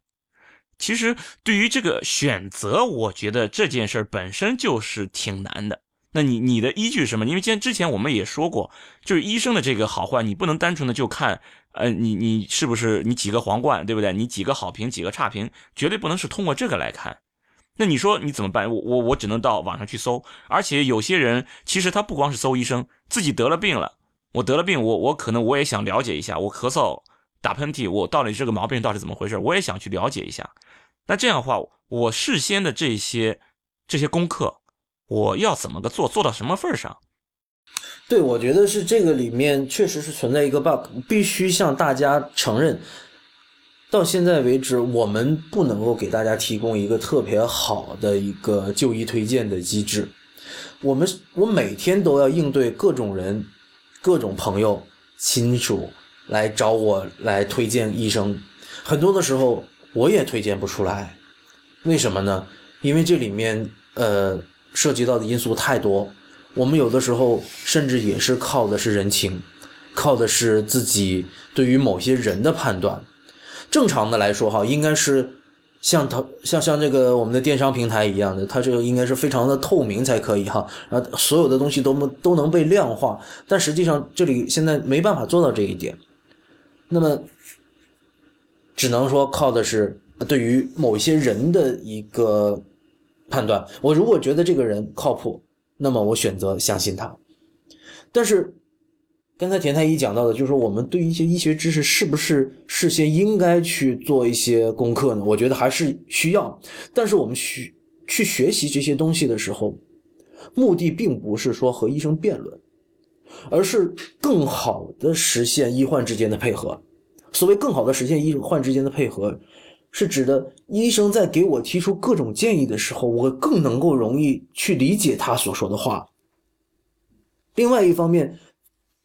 A: 其实对于这个选择，我觉得这件事本身就是挺难的。那你你的依据是什么？因为今天之前我们也说过，就是医生的这个好坏，你不能单纯的就看，呃，你你是不是你几个皇冠，对不对？你几个好评，几个差评，绝对不能是通过这个来看。那你说你怎么办？我我我只能到网上去搜，而且有些人其实他不光是搜医生，自己得了病了，我得了病，我我可能我也想了解一下，我咳嗽、打喷嚏，我到底这个毛病到底怎么回事？我也想去了解一下。那这样的话，我事先的这些这些功课，我要怎么个做，做到什么份上？
B: 对，我觉得是这个里面确实是存在一个 bug，必须向大家承认。到现在为止，我们不能够给大家提供一个特别好的一个就医推荐的机制。我们我每天都要应对各种人、各种朋友、亲属来找我来推荐医生，很多的时候我也推荐不出来。为什么呢？因为这里面呃涉及到的因素太多，我们有的时候甚至也是靠的是人情，靠的是自己对于某些人的判断。正常的来说，哈，应该是像它像像这个我们的电商平台一样的，它这个应该是非常的透明才可以哈，然后所有的东西都能都能被量化。但实际上这里现在没办法做到这一点，那么只能说靠的是对于某些人的一个判断。我如果觉得这个人靠谱，那么我选择相信他。但是。刚才田太医讲到的，就是说我们对一些医学知识是不是事先应该去做一些功课呢？我觉得还是需要。但是我们去去学习这些东西的时候，目的并不是说和医生辩论，而是更好的实现医患之间的配合。所谓更好的实现医患之间的配合，是指的医生在给我提出各种建议的时候，我更能够容易去理解他所说的话。另外一方面。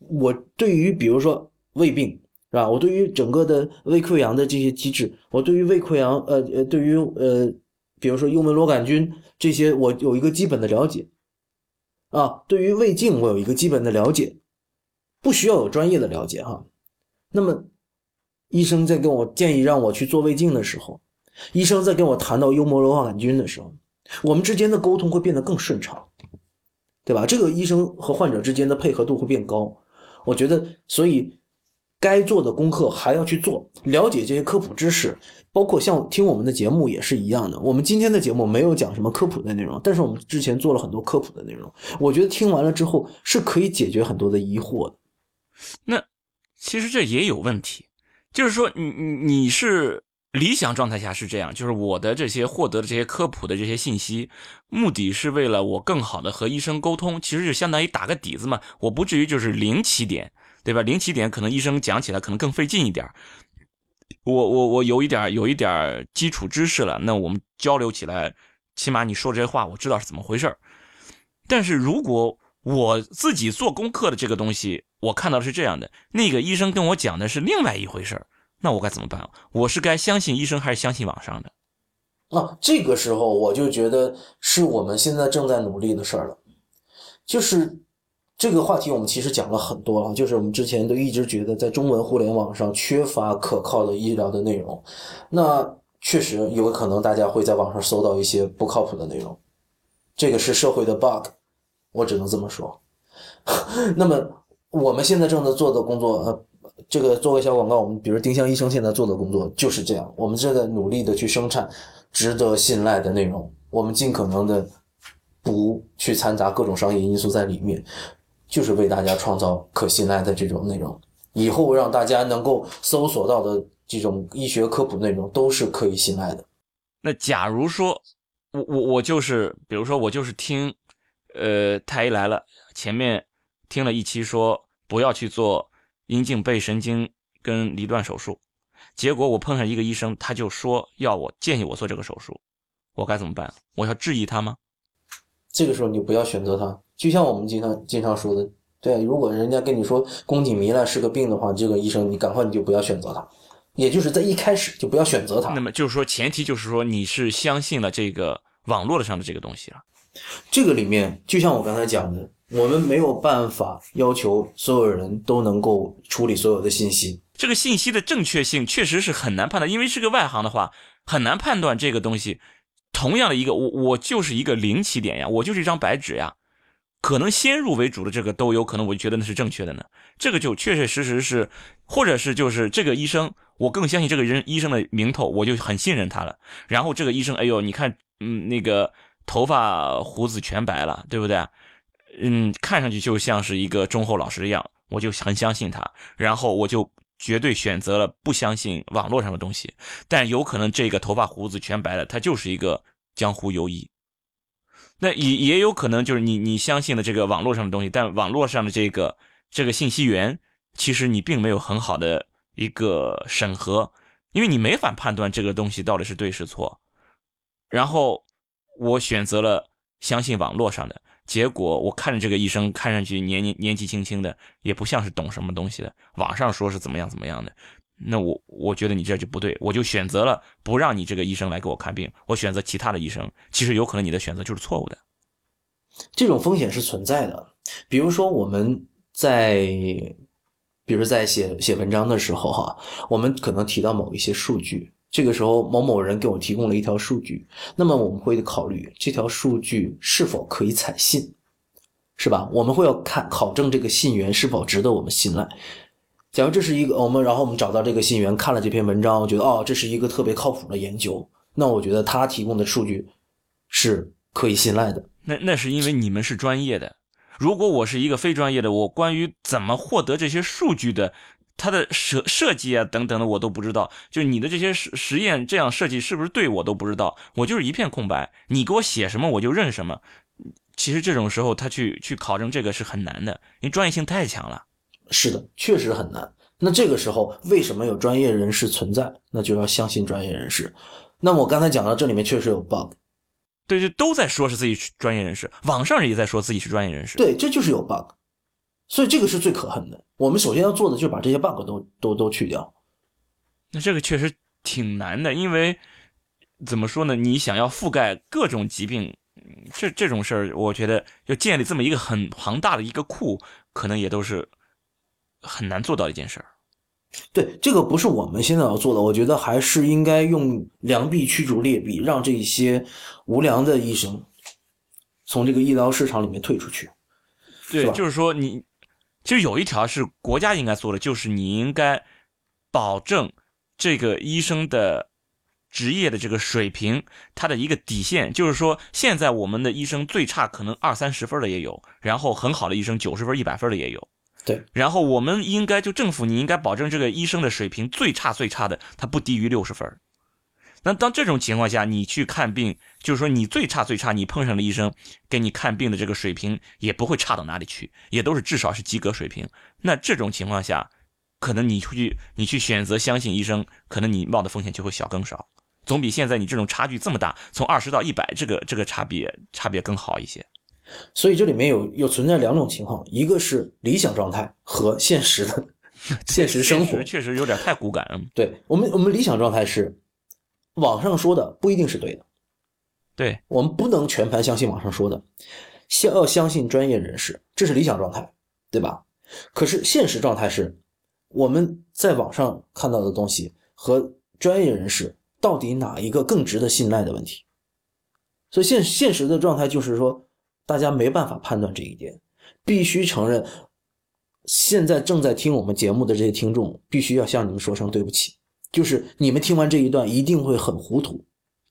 B: 我对于比如说胃病是吧？我对于整个的胃溃疡的这些机制，我对于胃溃疡呃呃，对于呃，比如说幽门螺杆菌这些，我有一个基本的了解啊。对于胃镜，我有一个基本的了解，不需要有专业的了解哈。那么，医生在跟我建议让我去做胃镜的时候，医生在跟我谈到幽门螺杆菌的时候，我们之间的沟通会变得更顺畅，对吧？这个医生和患者之间的配合度会变高。我觉得，所以该做的功课还要去做，了解这些科普知识，包括像听我们的节目也是一样的。我们今天的节目没有讲什么科普的内容，但是我们之前做了很多科普的内容。我觉得听完了之后是可以解决很多的疑惑的。
A: 那其实这也有问题，就是说你你你是理想状态下是这样，就是我的这些获得的这些科普的这些信息。目的是为了我更好的和医生沟通，其实就相当于打个底子嘛，我不至于就是零起点，对吧？零起点可能医生讲起来可能更费劲一点，我我我有一点有一点基础知识了，那我们交流起来，起码你说这些话我知道是怎么回事但是如果我自己做功课的这个东西，我看到的是这样的，那个医生跟我讲的是另外一回事那我该怎么办？我是该相信医生还是相信网上的？
B: 啊，这个时候我就觉得是我们现在正在努力的事儿了，就是这个话题我们其实讲了很多了，就是我们之前都一直觉得在中文互联网上缺乏可靠的医疗的内容，那确实有可能大家会在网上搜到一些不靠谱的内容，这个是社会的 bug，我只能这么说。那么我们现在正在做的工作，呃，这个做个小广告，我们比如丁香医生现在做的工作就是这样，我们正在努力的去生产。值得信赖的内容，我们尽可能的不去掺杂各种商业因素在里面，就是为大家创造可信赖的这种内容。以后让大家能够搜索到的这种医学科普内容都是可以信赖的。
A: 那假如说，我我我就是，比如说我就是听，呃，太医来了前面听了一期说不要去做阴茎背神经跟离断手术。结果我碰上一个医生，他就说要我建议我做这个手术，我该怎么办？我要质疑他吗？
B: 这个时候你就不要选择他。就像我们经常经常说的，对，如果人家跟你说宫颈糜烂是个病的话，这个医生你赶快你就不要选择他，也就是在一开始就不要选择他。
A: 那么就是说，前提就是说你是相信了这个网络上的这个东西了。
B: 这个里面，就像我刚才讲的，我们没有办法要求所有人都能够处理所有的信息。
A: 这个信息的正确性确实是很难判断，因为是个外行的话，很难判断这个东西。同样的一个，我我就是一个零起点呀，我就是一张白纸呀。可能先入为主的这个都有可能，我就觉得那是正确的呢。这个就确确实实是，或者是就是这个医生，我更相信这个人医生的名头，我就很信任他了。然后这个医生，哎呦，你看，嗯，那个头发胡子全白了，对不对？嗯，看上去就像是一个忠厚老实一样，我就很相信他。然后我就绝对选择了不相信网络上的东西。但有可能这个头发胡子全白了，他就是一个江湖游医。那也也有可能就是你你相信的这个网络上的东西，但网络上的这个这个信息源，其实你并没有很好的一个审核，因为你没法判断这个东西到底是对是错。然后我选择了相信网络上的，结果我看着这个医生看上去年年年纪轻轻的，也不像是懂什么东西的。网上说是怎么样怎么样的，那我我觉得你这就不对，我就选择了不让你这个医生来给我看病，我选择其他的医生。其实有可能你的选择就是错误的。
B: 这种风险是存在的，比如说我们在，比如在写写文章的时候，哈，我们可能提到某一些数据，这个时候某某人给我提供了一条数据，那么我们会考虑这条数据是否可以采信，是吧？我们会要看考证这个信源是否值得我们信赖。假如这是一个我们，然后我们找到这个信源，看了这篇文章，觉得哦，这是一个特别靠谱的研究，那我觉得他提供的数据是可以信赖的。
A: 那那是因为你们是专业的，如果我是一个非专业的，我关于怎么获得这些数据的，它的设设计啊等等的我都不知道。就你的这些实实验这样设计是不是对我都不知道，我就是一片空白。你给我写什么我就认什么。其实这种时候他去去考证这个是很难的，因为专业性太强了。
B: 是的，确实很难。那这个时候为什么有专业人士存在？那就要相信专业人士。那我刚才讲到这里面确实有 bug。
A: 对，就都在说是自己专业人士，网上也在说自己是专业人士。
B: 对，这就是有 bug，所以这个是最可恨的。我们首先要做的就是把这些 bug 都都都去掉。
A: 那这个确实挺难的，因为怎么说呢？你想要覆盖各种疾病，这这种事儿，我觉得要建立这么一个很庞大的一个库，可能也都是很难做到一件事儿。
B: 对，这个不是我们现在要做的，我觉得还是应该用良币驱逐劣币，让这些无良的医生从这个医疗市场里面退出去。
A: 对，就是说你其实有一条是国家应该做的，就是你应该保证这个医生的职业的这个水平，他的一个底线，就是说现在我们的医生最差可能二三十分的也有，然后很好的医生九十分、一百分的也有。
B: 对，
A: 然后我们应该就政府，你应该保证这个医生的水平最差最差的，他不低于六十分。那当这种情况下，你去看病，就是说你最差最差，你碰上的医生给你看病的这个水平也不会差到哪里去，也都是至少是及格水平。那这种情况下，可能你出去你去选择相信医生，可能你冒的风险就会小更少，总比现在你这种差距这么大，从二十到一百这个这个差别差别更好一些。
B: 所以这里面有有存在两种情况，一个是理想状态和现实的 现实生活，
A: 确实有点太骨感了。
B: 对我们，我们理想状态是网上说的不一定是对的，
A: 对
B: 我们不能全盘相信网上说的，相要相信专业人士，这是理想状态，对吧？可是现实状态是，我们在网上看到的东西和专业人士到底哪一个更值得信赖的问题。所以现现实的状态就是说。大家没办法判断这一点，必须承认，现在正在听我们节目的这些听众，必须要向你们说声对不起。就是你们听完这一段，一定会很糊涂。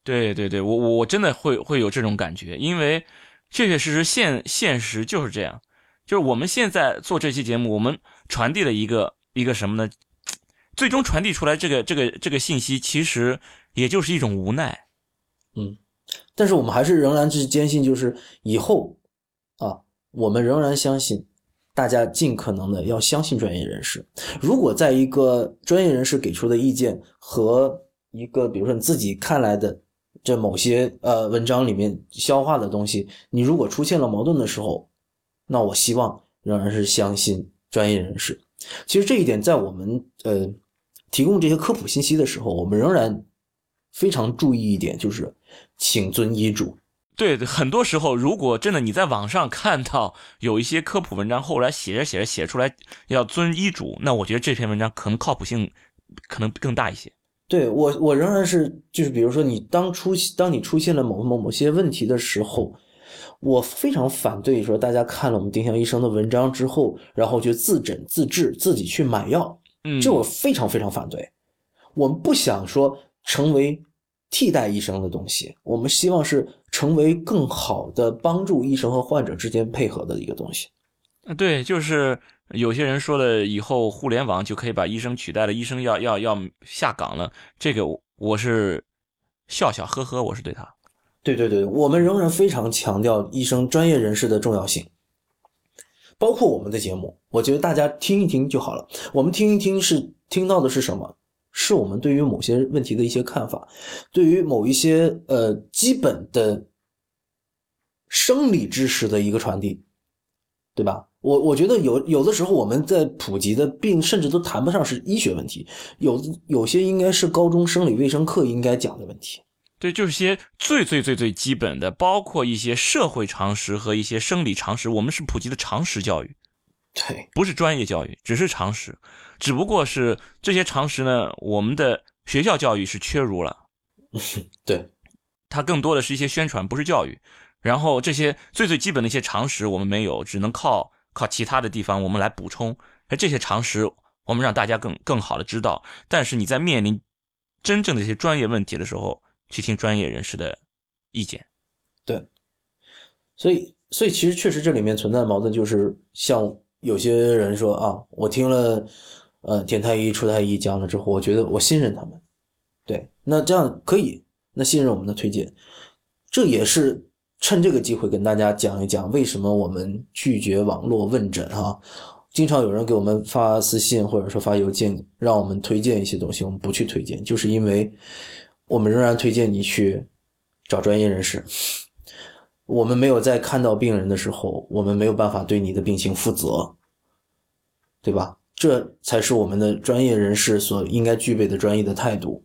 A: 对对对，我我真的会会有这种感觉，因为确确实实现现实就是这样。就是我们现在做这期节目，我们传递了一个一个什么呢？最终传递出来这个这个这个信息，其实也就是一种无奈。
B: 嗯。但是我们还是仍然是坚信，就是以后，啊，我们仍然相信，大家尽可能的要相信专业人士。如果在一个专业人士给出的意见和一个，比如说你自己看来的这某些呃文章里面消化的东西，你如果出现了矛盾的时候，那我希望仍然是相信专业人士。其实这一点在我们呃提供这些科普信息的时候，我们仍然非常注意一点，就是。请遵医嘱，
A: 对，很多时候，如果真的你在网上看到有一些科普文章，后来写着写着写出来要遵医嘱，那我觉得这篇文章可能靠谱性可能更大一些。
B: 对我，我仍然是就是，比如说你当出当你出现了某某某些问题的时候，我非常反对说大家看了我们丁香医生的文章之后，然后就自诊自治，自己去买药，
A: 嗯，
B: 这我非常非常反对。我们不想说成为替代医生的东西，我们希望是成为更好的帮助医生和患者之间配合的一个东西。
A: 啊，对，就是有些人说的，以后互联网就可以把医生取代了，医生要要要下岗了，这个我是笑笑呵呵，我是对他。
B: 对对对，我们仍然非常强调医生专业人士的重要性，包括我们的节目，我觉得大家听一听就好了。我们听一听是听到的是什么？是我们对于某些问题的一些看法，对于某一些呃基本的生理知识的一个传递，对吧？我我觉得有有的时候我们在普及的病，甚至都谈不上是医学问题，有有些应该是高中生理卫生课应该讲的问题。
A: 对，就是些最最最最基本的，包括一些社会常识和一些生理常识，我们是普及的常识教育，
B: 对，
A: 不是专业教育，只是常识。只不过是这些常识呢，我们的学校教育是缺如了。
B: 对，
A: 它更多的是一些宣传，不是教育。然后这些最最基本的一些常识我们没有，只能靠靠其他的地方我们来补充。而这些常识我们让大家更更好的知道。但是你在面临真正的一些专业问题的时候，去听专业人士的意见。
B: 对，所以所以其实确实这里面存在的矛盾，就是像有些人说啊，我听了呃田太医、出太医讲了之后，我觉得我信任他们。对，那这样可以，那信任我们的推荐，这也是趁这个机会跟大家讲一讲为什么我们拒绝网络问诊哈。经常有人给我们发私信或者说发邮件，让我们推荐一些东西，我们不去推荐，就是因为我们仍然推荐你去找专业人士。我们没有在看到病人的时候，我们没有办法对你的病情负责，对吧？这才是我们的专业人士所应该具备的专业的态度，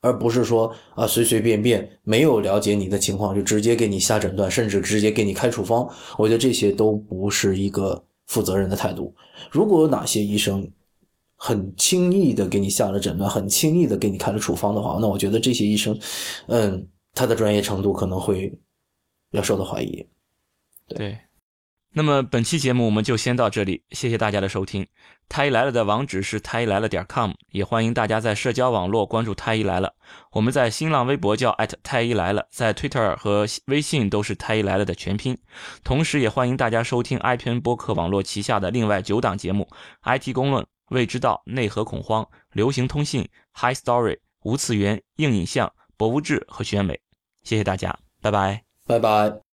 B: 而不是说啊随随便便没有了解你的情况就直接给你下诊断，甚至直接给你开处方。我觉得这些都不是一个负责任的态度。如果有哪些医生很轻易的给你下了诊断，很轻易的给你开了处方的话，那我觉得这些医生，嗯，他的专业程度可能会要受到怀疑。
A: 对，那么本期节目我们就先到这里，谢谢大家的收听。太医来了的网址是太医来了点 com，也欢迎大家在社交网络关注太医来了。我们在新浪微博叫太医来了，在 Twitter 和微信都是太医来了的全拼。同时，也欢迎大家收听 IPN 播客网络旗下的另外九档节目：IT 公论、未知道、内核恐慌、流行通信、High Story、无次元、硬影像、博物志和选美。谢谢大家，拜拜，
B: 拜拜。